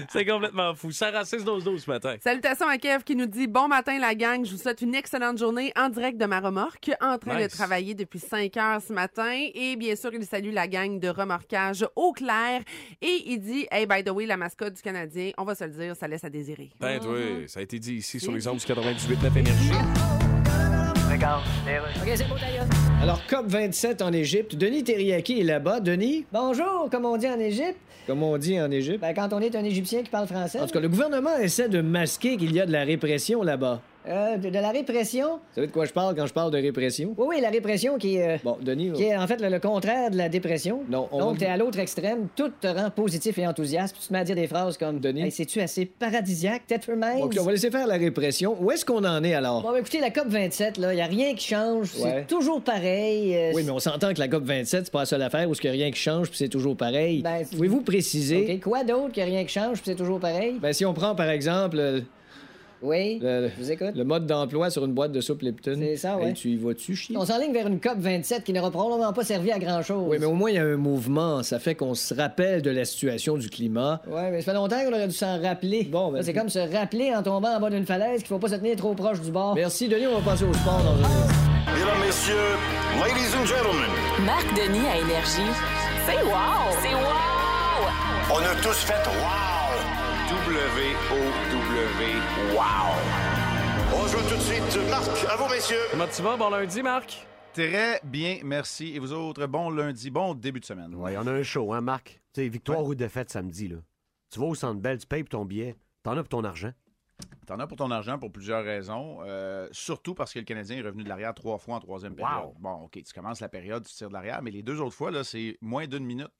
Speaker 3: C'est complètement fou. Sarah 6-12-12 ce matin.
Speaker 11: Salutations à Kev qui nous dit Bon matin, la gang. Je vous souhaite une excellente journée en direct de ma remorque, en train
Speaker 3: Nice.
Speaker 11: de travailler depuis 5 heures ce matin. Et bien sûr, il salue la gang de remorquage au clair. Et il dit Hey, by the way, la mascotte du Canadien, on va se le dire, ça laisse à désirer.
Speaker 3: Ben, oui, ça a été dit ici sur les ondes du 98.9 Énergie.
Speaker 10: OK, c'est beau, d'ailleurs. Alors, COP27 en Égypte. Denis Terriaki est là-bas. Denis?
Speaker 12: Bonjour, comme on dit en Égypte?
Speaker 10: Comme on dit en Égypte.
Speaker 12: Ben, quand on est un Égyptien qui parle français.
Speaker 10: En tout cas, le gouvernement essaie de masquer qu'il y a de la répression là-bas.
Speaker 12: Euh, de, de la répression.
Speaker 10: Vous savez de quoi je parle quand je parle de répression?
Speaker 12: Oui, oui, la répression qui est. euh,
Speaker 10: Bon, Denis,
Speaker 12: Qui est en fait le, le contraire de la dépression.
Speaker 10: Non, on
Speaker 12: Donc, t'es à l'autre extrême, tout te rend positif et enthousiaste, puis tu te mets à dire des phrases comme
Speaker 10: Denis?
Speaker 12: Hey, c'est-tu assez paradisiaque, Tetherman?
Speaker 10: OK, on va laisser faire la répression. Où est-ce qu'on en est alors?
Speaker 12: Bon, écoutez, la COP27, là, y a rien qui change,
Speaker 10: Ouais.
Speaker 12: c'est toujours pareil. euh,
Speaker 10: Oui, mais on s'entend que la COP27, c'est pas la seule affaire où il n'y a rien qui change puis c'est toujours pareil.
Speaker 12: Ben,
Speaker 10: Pouvez-vous préciser?
Speaker 12: OK, quoi d'autre qu'il a rien qui change, puis c'est toujours pareil?
Speaker 10: Ben, si on prend par exemple
Speaker 12: Oui.
Speaker 9: Le,
Speaker 12: Je vous écoute.
Speaker 9: le mode d'emploi sur une boîte de soupe Lipton.
Speaker 12: C'est ça.
Speaker 9: Hey, tu y vas-tu chier?
Speaker 12: On s'enligne vers une COP 27 qui n'aura probablement pas servi à grand-chose.
Speaker 9: Oui, mais au moins, il y a un mouvement. Ça fait qu'on se rappelle de la situation du climat.
Speaker 12: Ouais, mais ça fait longtemps qu'on aurait dû s'en rappeler.
Speaker 9: Bon, ben,
Speaker 12: c'est comme se rappeler en tombant en bas d'une falaise qu'il faut pas se tenir trop proche du bord.
Speaker 9: Merci, Denis. On va passer au sport dans un
Speaker 7: Mesdames, messieurs, ladies and gentlemen,
Speaker 1: Marc Denis à Énergie. C'est wow! C'est wow!
Speaker 7: on a tous fait wow! W-O-W, wow! On tout de suite. Marc, à vous, messieurs.
Speaker 3: Comment tu vas? Bon lundi, Marc?
Speaker 13: Très bien, merci. Et vous autres, bon lundi, bon début de semaine.
Speaker 4: Ouais, on a un show, hein, Marc? Tu sais, victoire ou défaite samedi, là. Tu vas au Centre Bell, tu payes pour ton billet. T'en as pour ton argent.
Speaker 13: T'en as pour ton argent pour plusieurs raisons. euh, surtout parce que le Canadien est revenu de l'arrière trois fois en troisième période. Bon, OK, tu commences la période, tu tires de l'arrière, mais les deux autres fois, là, c'est moins d'une minute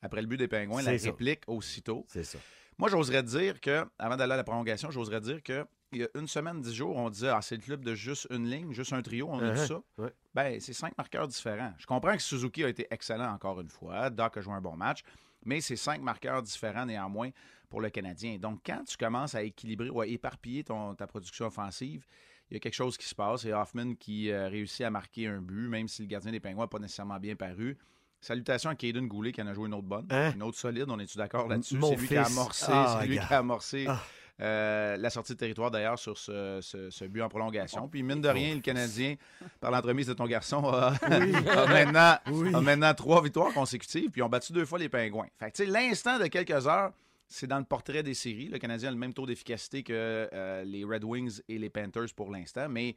Speaker 13: après le but des Pingouins, la
Speaker 4: ça.
Speaker 13: réplique aussitôt.
Speaker 4: C'est ça.
Speaker 13: Moi, j'oserais dire que, avant d'aller à la prolongation, j'oserais dire que il y a une semaine, dix jours, on disait Ah, c'est le club de juste une ligne, juste un trio, on a dit
Speaker 4: Uh-huh.
Speaker 13: ça.
Speaker 4: Ouais.
Speaker 13: Ben, c'est cinq marqueurs différents. Je comprends que Suzuki a été excellent encore une fois. Doc a joué un bon match, mais c'est cinq marqueurs différents néanmoins pour le Canadien. Donc, quand tu commences à équilibrer ou à éparpiller ton, ta production offensive, il y a quelque chose qui se passe. Et Hoffman qui euh, réussit à marquer un but, même si le gardien des Pingouins n'a pas nécessairement bien paru. Salutations à Caden Goulet qui en a joué une autre bonne,
Speaker 4: Hein?
Speaker 13: une autre solide. On est-tu d'accord là-dessus? C'est lui qui a amorcé,
Speaker 4: Ah,
Speaker 13: lui qui a amorcé
Speaker 4: Ah.
Speaker 13: euh, la sortie de territoire d'ailleurs sur ce, ce- ce but en prolongation. Puis mine de rien, le Canadien, par l'entremise de ton garçon, a, a maintenant,
Speaker 4: Oui.
Speaker 13: a maintenant trois victoires consécutives, puis ont battu deux fois les Pingouins. Fait que tu sais, l'instant de quelques heures, c'est dans le portrait des séries. Le Canadien a le même taux d'efficacité que euh, les Red Wings et les Panthers pour l'instant, mais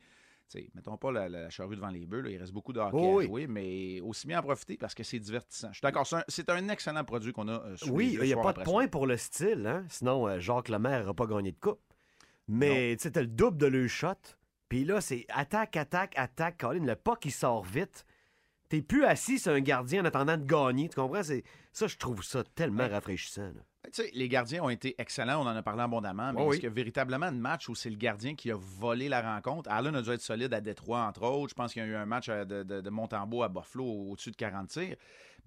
Speaker 13: mettons pas la, la charrue devant les bœufs. là. Il reste beaucoup de hockey
Speaker 4: Oh oui.
Speaker 13: à jouer, mais aussi bien en profiter parce que c'est divertissant. Je suis d'accord. C'est un, excellent produit qu'on a euh, sous
Speaker 4: Oui, il n'y a pas de point pour le style, hein? Sinon, euh, Jacques Lemaire n'aurait pas gagné de coupe. Mais tu le double de le shot. Puis là, c'est attaque, attaque, attaque. Colin, le pas qui sort vite. T'es plus assis sur un gardien en attendant de gagner. Tu comprends? Ça, je trouve ça tellement rafraîchissant. là.
Speaker 13: Tu sais, les gardiens ont été excellents, on en a parlé abondamment, mais
Speaker 4: Oh oui.
Speaker 13: est-ce qu'il y a véritablement un match où c'est le gardien qui a volé la rencontre? Allen a dû être solide à Détroit, entre autres. Je pense qu'il y a eu un match euh, de, de, de Montembeau à Buffalo au-dessus de 40 tirs.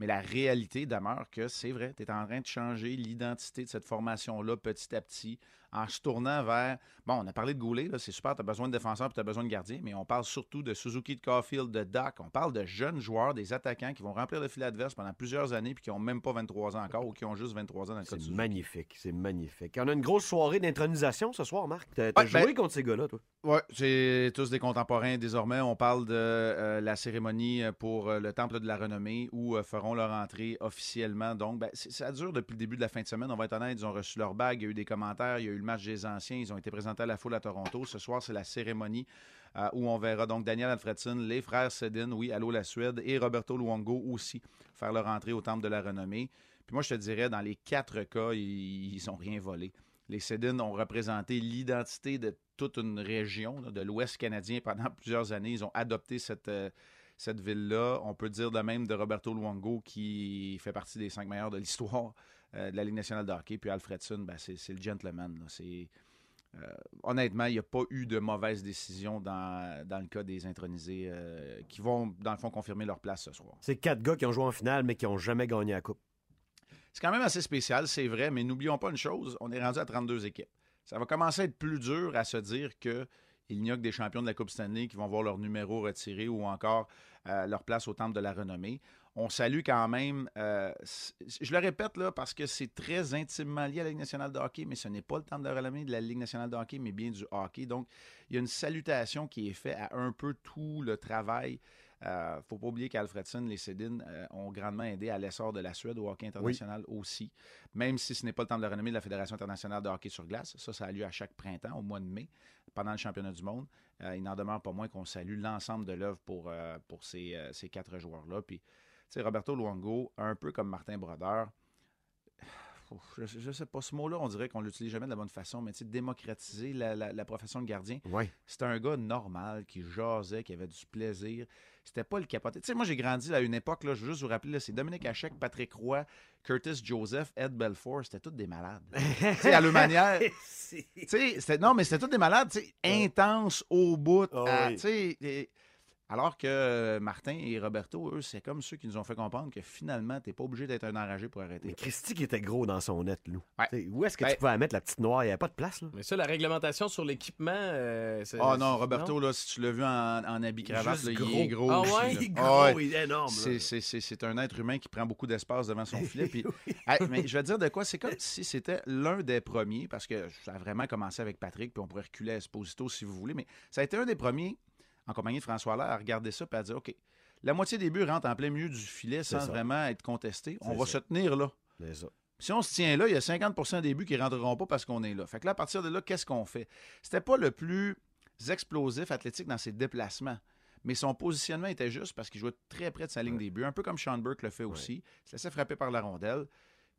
Speaker 13: Mais la réalité demeure que c'est vrai, tu es en train de changer l'identité de cette formation-là petit à petit en se tournant vers. Bon, on a parlé de Goulet, là, c'est super, tu as besoin de défenseurs tu as besoin de gardiens, mais on parle surtout de Suzuki, de Caulfield, de Doc. On parle de jeunes joueurs, des attaquants qui vont remplir le filet adverse pendant plusieurs années puis qui n'ont même pas 23 ans encore ou qui ont juste 23 ans dans le
Speaker 4: C'est magnifique, c'est magnifique. On a une grosse soirée d'intronisation ce soir, Marc. T'as, t'as
Speaker 13: Ouais,
Speaker 4: joué
Speaker 13: ben-
Speaker 4: contre ces gars-là, toi?
Speaker 13: Oui, c'est tous des contemporains désormais. On parle de euh, la cérémonie pour euh, le Temple de la Renommée où euh, feront leur entrée officiellement. Donc, ben, ça dure depuis le début de la fin de semaine. On va être honnête, ils ont reçu leur bague, il y a eu des commentaires, il y a eu match des anciens, ils ont été présentés à la foule à Toronto. Ce soir, c'est la cérémonie euh, où on verra donc Daniel Alfredson, les frères Sedin, oui, allô la Suède, et Roberto Luongo aussi faire leur entrée au Temple de la Renommée. Puis moi, je te dirais, dans les quatre cas, ils n'ont rien volé. Les Sedin ont représenté l'identité de toute une région de l'Ouest canadien pendant plusieurs années. Ils ont adopté cette, euh, cette ville-là. On peut dire de même de Roberto Luongo, qui fait partie des cinq meilleurs de l'histoire euh, de la Ligue nationale de hockey. Puis Alfredson, ben, c'est le gentleman. là. Euh, honnêtement, il n'y a pas eu de mauvaise décision dans, dans le cas des intronisés euh, qui vont, dans le fond, confirmer leur place ce soir.
Speaker 4: C'est quatre gars qui ont joué en finale, mais qui n'ont jamais gagné la coupe.
Speaker 13: C'est quand même assez spécial, c'est vrai, mais n'oublions pas une chose, on est rendu à 32 équipes. Ça va commencer à être plus dur à se dire que il n'y a que des champions de la Coupe Stanley qui vont voir leur numéro retiré ou encore euh, leur place au Temple de la Renommée. On salue quand même, euh, je le répète là, parce que c'est très intimement lié à la Ligue nationale de hockey, mais ce n'est pas le Temple de la Renommée de la Ligue nationale de hockey, mais bien du hockey. Donc, il y a une salutation qui est faite à un peu tout le travail euh, faut pas oublier qu'Alfredson, les Cédines euh, ont grandement aidé à l'essor de la Suède au hockey international aussi. Même si ce n'est pas le temps de la renommée de la Fédération internationale de hockey sur glace. Ça, ça a lieu à chaque printemps, au mois de mai, pendant le championnat du monde. Il n'en demeure pas moins qu'on salue l'ensemble de l'œuvre pour, pour ces, ces quatre joueurs-là. Puis, sais, Roberto Luongo, un peu comme Martin Brodeur, je, ne sais pas, ce mot-là, on dirait qu'on l'utilise jamais de la bonne façon, mais tu sais, démocratiser la, la- la profession de gardien.
Speaker 4: Ouais.
Speaker 13: C'était un gars normal, qui jasait, qui avait du plaisir. C'était pas le capoté. Tu sais, moi, j'ai grandi à une époque, là, je veux juste vous rappeler, c'est Dominique Hachek, Patrick Roy, Curtis Joseph, Ed Belfort, c'était tous des malades. tu sais, à leur manière. Non, mais c'était tous des malades, tu sais, intenses au bout.
Speaker 4: Ah
Speaker 13: à-
Speaker 4: oui.
Speaker 13: Alors que euh, Martin et Roberto, eux, c'est comme ceux qui nous ont fait comprendre que finalement, t'es pas obligé d'être un enragé pour arrêter.
Speaker 4: Mais Christy qui était gros dans son net, Lou.
Speaker 13: Ouais.
Speaker 4: Où est-ce que
Speaker 3: Ben-
Speaker 4: tu pouvais la mettre, la petite noire? Il n'y avait pas de place, là.
Speaker 3: Mais ça, la réglementation sur l'équipement. euh, c'est-
Speaker 13: Oh non, Roberto, là, si tu l'as vu en, en habit cravate, il
Speaker 4: gros.
Speaker 13: est gros.
Speaker 3: Ah ouais?
Speaker 4: Il est
Speaker 13: Ah
Speaker 4: gros,
Speaker 13: ouais.
Speaker 4: il est énorme. là.
Speaker 13: C'est- C'est c'est- c'est un être humain qui prend beaucoup d'espace devant son filet. puis- Hey, mais je vais te dire de quoi, c'est comme si c'était l'un des premiers, parce que ça a vraiment commencé avec Patrick, puis on pourrait reculer à Esposito si vous voulez, mais ça a été un des premiers, en compagnie de François Allaire, à regarder ça et à dire OK, la moitié des buts rentrent en plein milieu du filet sans
Speaker 4: ça.
Speaker 13: vraiment être contestés. On va
Speaker 4: ça.
Speaker 13: se tenir là.
Speaker 4: Ça.
Speaker 13: Si on se tient là, il y a 50% des buts qui rentreront pas parce qu'on est là. Fait que là, à partir de là, qu'est-ce qu'on fait? C'était pas le plus explosif athlétique dans ses déplacements. Mais son positionnement était juste parce qu'il jouait très près de sa ligne des buts, un peu comme Sean Burke le fait aussi. Il se laissait frapper par la rondelle.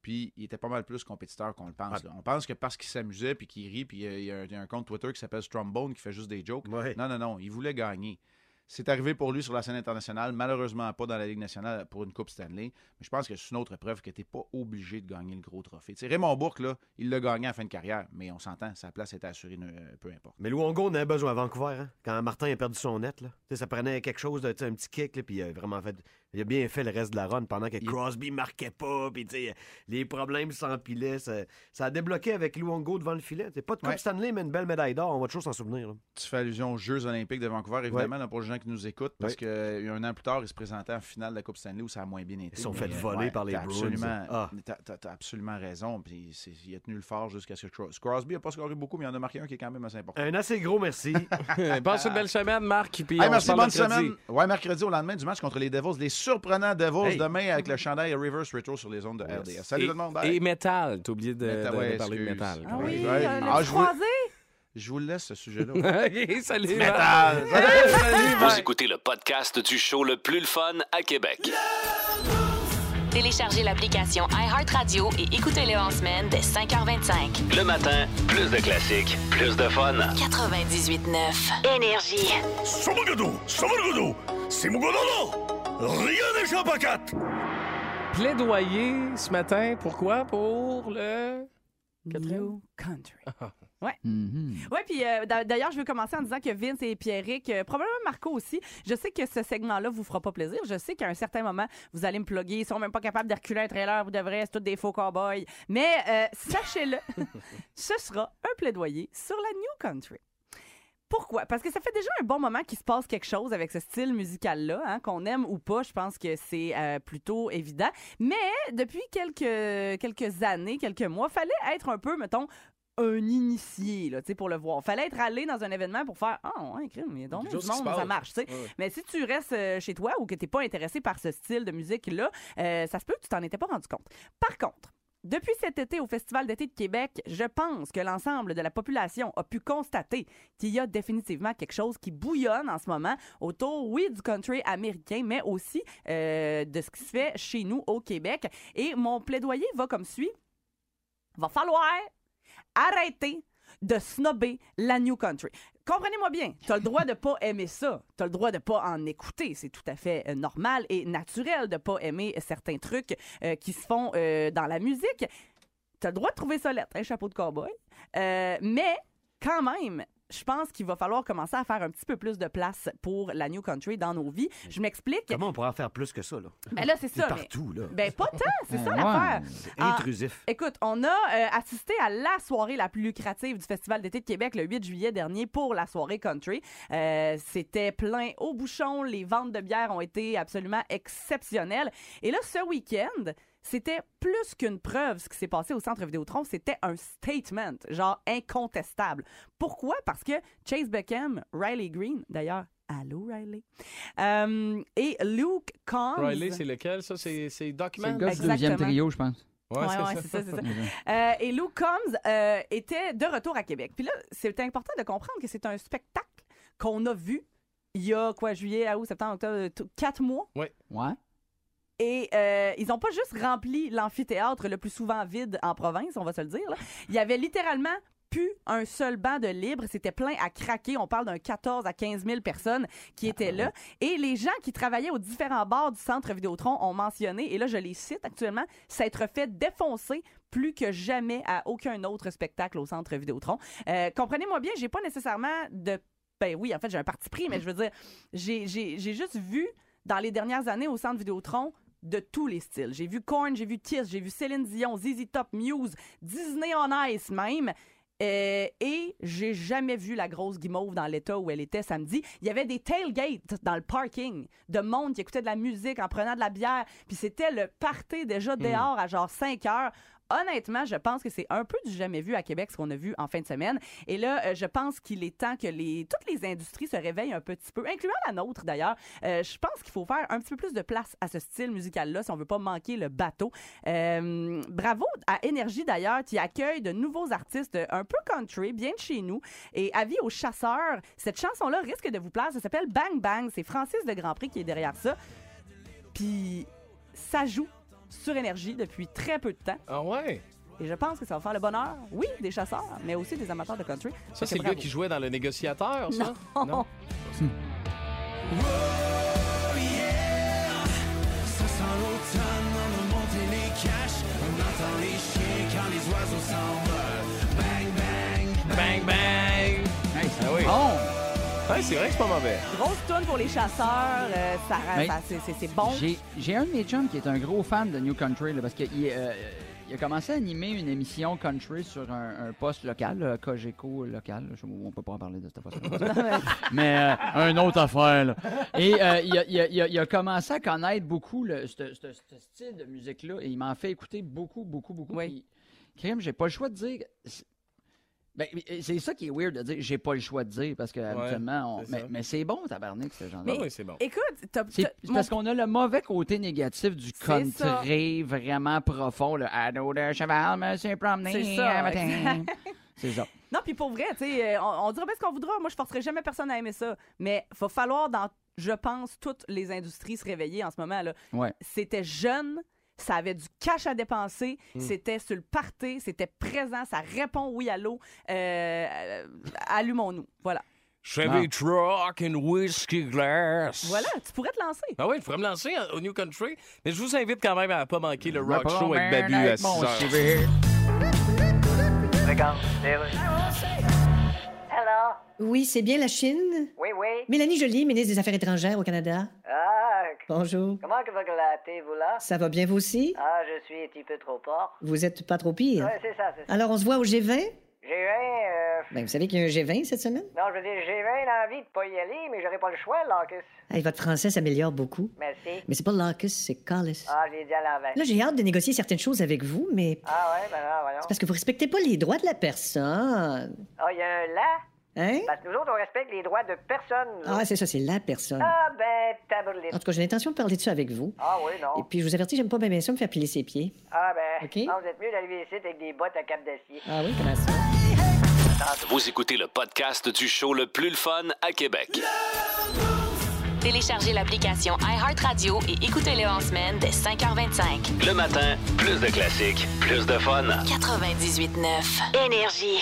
Speaker 13: Puis il était pas mal plus compétiteur qu'on le pense. là. On pense que parce qu'il s'amusait puis qu'il rit, puis il y a- un- il y a un compte Twitter qui s'appelle Strombone qui fait juste des jokes.
Speaker 4: Ouais.
Speaker 13: Non, non, non, il voulait gagner. C'est arrivé pour lui sur la scène internationale, malheureusement pas dans la Ligue nationale pour une Coupe Stanley. Mais je pense que c'est une autre preuve que tu n'es pas obligé de gagner le gros trophée. Raymond Bourque, là, il l'a gagné la fin de carrière, mais on s'entend, sa place était assurée, euh, peu importe.
Speaker 4: Mais Luongo en avait besoin à Vancouver, hein? Quand Martin a perdu son net, là. Ça prenait quelque chose, de, un petit kick, puis il a vraiment fait. Il a bien fait le reste de la run pendant que Crosby marquait pas, puis tu sais, les problèmes s'empilaient. Ça, ça a débloqué avec Luongo devant le filet. C'est pas de Coupe
Speaker 13: Ouais.
Speaker 4: Stanley, mais une belle médaille d'or. On va toujours s'en souvenir. là.
Speaker 13: Tu fais allusion aux Jeux olympiques de Vancouver, évidemment, là, pour les gens qui nous écoutent, parce qu'un an plus tard, il se présentait en finale de la Coupe Stanley où ça a moins bien été.
Speaker 4: Ils sont fait
Speaker 13: euh,
Speaker 4: voler par les Bruins,
Speaker 13: Absolument,
Speaker 4: Ah.
Speaker 13: t'as- t'as absolument raison. Puis il a tenu le fort jusqu'à ce que Cros- Crosby n'a pas scoré beaucoup, mais il en a marqué un qui est quand même assez important.
Speaker 4: Un assez gros merci.
Speaker 3: Passe une belle semaine, Marc. Puis
Speaker 13: Hey,
Speaker 3: on
Speaker 13: merci, bonne
Speaker 3: mercredi.
Speaker 13: semaine. Ouais, mercredi au lendemain du match contre les Devils. Les surprenants Devils
Speaker 3: Hey.
Speaker 13: demain avec le chandail Reverse Retro sur les ondes de RDS. Salut
Speaker 3: et,
Speaker 13: tout le monde. bye.
Speaker 3: Et métal. T'as oublié de,
Speaker 13: Métal,
Speaker 3: de- de
Speaker 13: ouais,
Speaker 3: parler de métal.
Speaker 5: Ah oui,
Speaker 13: Ouais.
Speaker 5: euh,
Speaker 13: Ah, je vous-
Speaker 5: croisé?
Speaker 13: Je vous laisse, ce sujet-là.
Speaker 3: OK, salut.
Speaker 13: Métal.
Speaker 3: Salut, salut,
Speaker 2: Vous écoutez le podcast du show le plus le fun à Québec.
Speaker 1: Téléchargez l'application iHeartRadio et écoutez-le en semaine dès 5h25.
Speaker 2: Le matin, plus de classiques, plus de fun.
Speaker 1: 98.9 Énergie.
Speaker 3: Plaidoyer ce matin. Pourquoi? Pour le...
Speaker 5: New Country. Ouais.
Speaker 6: Mhm.
Speaker 5: Oui, puis euh, d'a- d'ailleurs, je veux commencer en disant que Vince et Pierrick, euh, probablement Marco aussi, je sais que ce segment-là vous fera pas plaisir. Je sais qu'à un certain moment, vous allez me plugger. Ils sont même pas capables de reculer un trailer, vous devrez, c'est tous des faux cowboys. Mais euh, sachez-le, ce sera un plaidoyer sur la New Country. Pourquoi? Parce que ça fait déjà un bon moment qu'il se passe quelque chose avec ce style musical-là, hein, qu'on aime ou pas, je pense que c'est euh, plutôt évident. Mais depuis quelques, quelques années, quelques mois, fallait être un peu, mettons, un initié là, tu sais, pour le voir. Fallait être allé dans un événement pour faire Ah, ouais, crime, il y a donc du monde, ça marche. tu sais.
Speaker 3: Ouais.
Speaker 5: Mais si tu restes euh, chez toi ou que tu n'es pas intéressé par ce style de musique-là, euh, ça se peut que tu t'en étais pas rendu compte. Par contre, depuis cet été au Festival d'été de Québec, je pense que l'ensemble de la population a pu constater qu'il y a définitivement quelque chose qui bouillonne en ce moment autour, oui, du country américain, mais aussi euh, de ce qui se fait chez nous au Québec. Et mon plaidoyer va comme suit. Va falloir arrêter de snobber la New Country. Comprenez-moi bien, tu as le droit de pas aimer ça, tu as le droit de pas en écouter, c'est tout à fait euh, normal et naturel de pas aimer certains trucs euh, qui se font euh, dans la musique. Tu as le droit de trouver ça lettre, un chapeau de cowboy, mais quand même, je pense qu'il va falloir commencer à faire un petit peu plus de place pour la New Country dans nos vies. Je m'explique.
Speaker 4: Comment on pourrait en faire plus que ça, là?
Speaker 5: Ben là, c'est ça. mais-
Speaker 4: partout, là.
Speaker 5: Ben pas tant, c'est ça l'affaire.
Speaker 4: intrusif.
Speaker 5: Écoute, on a euh, assisté à la soirée la plus lucrative du Festival d'été de Québec le 8 juillet dernier pour la soirée country. Euh, C'était plein au bouchon. Les ventes de bière ont été absolument exceptionnelles. Et là, ce week-end, c'était plus qu'une preuve ce qui s'est passé au Centre Vidéotron. C'était un statement, genre incontestable. Pourquoi? Parce que Chase Beckham, Riley Green, d'ailleurs, allô Riley, euh, et Luke Combs.
Speaker 3: Riley, c'est lequel, ça? C'est c'est Document?
Speaker 6: C'est le gars du deuxième trio, je pense.
Speaker 3: Ouais,
Speaker 5: Ouais,
Speaker 3: c'est
Speaker 5: ouais,
Speaker 3: ça.
Speaker 5: c'est ça, c'est ça. Euh, et Luke Combs euh, était de retour à Québec. Puis là, c'est important de comprendre que c'est un spectacle qu'on a vu il y a quoi, juillet, août, septembre, octobre, quatre mois.
Speaker 3: Ouais.
Speaker 6: Ouais.
Speaker 5: Et euh, ils n'ont pas juste rempli l'amphithéâtre le plus souvent vide en province, on va se le dire. Il y avait littéralement plus un seul banc de libre. C'était plein à craquer. On parle d'un 14 à 15 000 personnes qui étaient là. Et les gens qui travaillaient aux différents bars du centre Vidéotron ont mentionné, et là je les cite actuellement, s'être fait défoncer plus que jamais à aucun autre spectacle au centre Vidéotron. Euh, Comprenez-moi bien, j'ai pas nécessairement de Ben oui, en fait, j'ai un parti pris, mais je veux dire, j'ai juste vu dans les dernières années au centre Vidéotron de tous les styles. J'ai vu Korn, j'ai vu Kiss, j'ai vu Céline Dion, ZZ Top, Muse, Disney on Ice même. Euh, et j'ai jamais vu la grosse guimauve dans l'état où elle était samedi. Il y avait des tailgates dans le parking de monde qui écoutait de la musique en prenant de la bière. Puis c'était le party déjà dehors à genre 5 heures. Honnêtement, je pense que c'est un peu du jamais vu à Québec ce qu'on a vu en fin de semaine. Et là, euh, je pense qu'il est temps que toutes les industries se réveillent un petit peu, incluant la nôtre d'ailleurs. Euh, je pense qu'il faut faire un petit peu plus de place à ce style musical-là si on veut pas manquer le bateau. Euh, bravo à Énergie d'ailleurs qui accueille de nouveaux artistes un peu country, bien de chez nous. Et avis aux chasseurs, cette chanson-là risque de vous plaire. Ça s'appelle Bang Bang. C'est Francis de Grand Prix qui est derrière ça. Puis ça joue sur énergie depuis très peu de temps.
Speaker 3: Ah ouais?
Speaker 5: Et je pense que ça va faire le bonheur, oui, des chasseurs, mais aussi des amateurs de country.
Speaker 3: Ça, c'est le gars qui jouait dans Le Négociateur, ça?
Speaker 5: Non.
Speaker 14: Ça sent l'automne, on a monté les caches. On entend les chiens quand les oiseaux s'envolent.
Speaker 3: Ouais, c'est vrai que c'est pas mauvais.
Speaker 5: Grosse tourne pour les chasseurs, euh, ça,
Speaker 6: Mais
Speaker 5: ça- c'est- c'est c'est bon.
Speaker 6: J'ai- J'ai un de mes chums qui est un gros fan de New Country, là, parce qu'il euh, il a commencé à animer une émission country sur un, un poste local, là, Cogeco local. là. Je- on peut pas en parler de cette façon. Mais euh, un autre affaire. là. Et euh, il, a, il a- il a- il a commencé à connaître beaucoup le, ce, ce- ce style de musique-là et il m'en fait écouter beaucoup, beaucoup, beaucoup.
Speaker 5: Oui.
Speaker 6: Puis, crème, j'ai pas le choix de dire. c'est- Ben, c'est ça qui est weird de dire j'ai pas le choix de dire parce que habituellement, on-
Speaker 3: c'est
Speaker 6: mais,
Speaker 3: ça.
Speaker 6: mais c'est bon tabarnak ce genre
Speaker 5: Mais
Speaker 3: oui, c'est bon.
Speaker 5: Écoute, mon-
Speaker 6: parce qu'on a le mauvais côté négatif du
Speaker 5: ça.
Speaker 6: country vraiment profond. Le ado de cheval me s'est promené
Speaker 5: C'est ça.
Speaker 6: C'est ça.
Speaker 5: Non, puis pour vrai, tu sais, euh, on, on dira bien ce qu'on voudra. Moi, je forcerai jamais personne à aimer ça. Mais va falloir, dans, je pense, toutes les industries se réveiller en ce moment. là.
Speaker 6: Ouais.
Speaker 5: C'était jeune. Ça avait du cash à dépenser,
Speaker 3: Hmm.
Speaker 5: c'était sur le party, c'était présent, ça répond oui à l'eau. Euh, euh, allumons-nous. Voilà.
Speaker 3: Chevy Truck and Whiskey Glass.
Speaker 5: Voilà, tu pourrais te lancer.
Speaker 3: Ah oui, je pourrais me lancer au New Country, mais je vous invite quand même à pas manquer le Rock Show avec Babu à
Speaker 6: avec
Speaker 3: 6
Speaker 6: mon
Speaker 3: heures.
Speaker 6: civil.
Speaker 15: Regarde, Hello?
Speaker 12: Oui, c'est bien la Chine?
Speaker 15: Oui, oui.
Speaker 12: Mélanie Joly, ministre des Affaires étrangères au Canada.
Speaker 15: Ah,
Speaker 12: Bonjour.
Speaker 15: comment que vous glattez, vous, là?
Speaker 12: Ça va bien vous aussi?
Speaker 15: Ah, je suis un petit peu trop fort.
Speaker 12: Vous êtes pas trop pire.
Speaker 15: Ouais, c'est ça, c'est ça.
Speaker 12: Alors, on se voit au G20?
Speaker 15: J'ai eu un... euh,
Speaker 12: Ben, vous savez qu'il y a un G20 cette semaine?
Speaker 15: Non, je veux dire, j'ai bien envie de pas y aller, mais j'aurais pas le choix, Lacus.
Speaker 12: Hey, votre français s'améliore beaucoup.
Speaker 15: Merci.
Speaker 12: Mais c'est pas Lacus, c'est Callis.
Speaker 15: Ah, je l'ai dit à l'envers.
Speaker 12: Là, j'ai hâte de négocier certaines choses avec vous, mais
Speaker 15: Ah ouais, ben là, voyons.
Speaker 12: c'est parce que vous respectez pas les droits de la personne.
Speaker 15: Ah, il y a un là?
Speaker 12: Hein?
Speaker 15: Parce que nous autres, on respecte les droits de personne. nous
Speaker 12: Ah,
Speaker 15: autres.
Speaker 12: c'est ça, c'est la personne.
Speaker 15: Ah, ben, tabourlite.
Speaker 12: En tout cas, j'ai l'intention de parler de ça avec vous.
Speaker 15: Ah oui,
Speaker 12: Et
Speaker 15: non.
Speaker 12: puis, je vous avertis, j'aime pas bien, bien ça me faire piler ses pieds.
Speaker 15: Ah, ben,
Speaker 12: OK?
Speaker 15: non, vous êtes mieux d'arriver ici avec des bottes à cap d'acier.
Speaker 12: Ah oui, comment ça?
Speaker 2: Vous écoutez le podcast du show le plus le fun à Québec.
Speaker 1: Téléchargez l'application iHeartRadio et écoutez-le en semaine dès 5h25.
Speaker 2: Le matin, plus de classiques, plus de fun.
Speaker 1: 98.9 Énergie.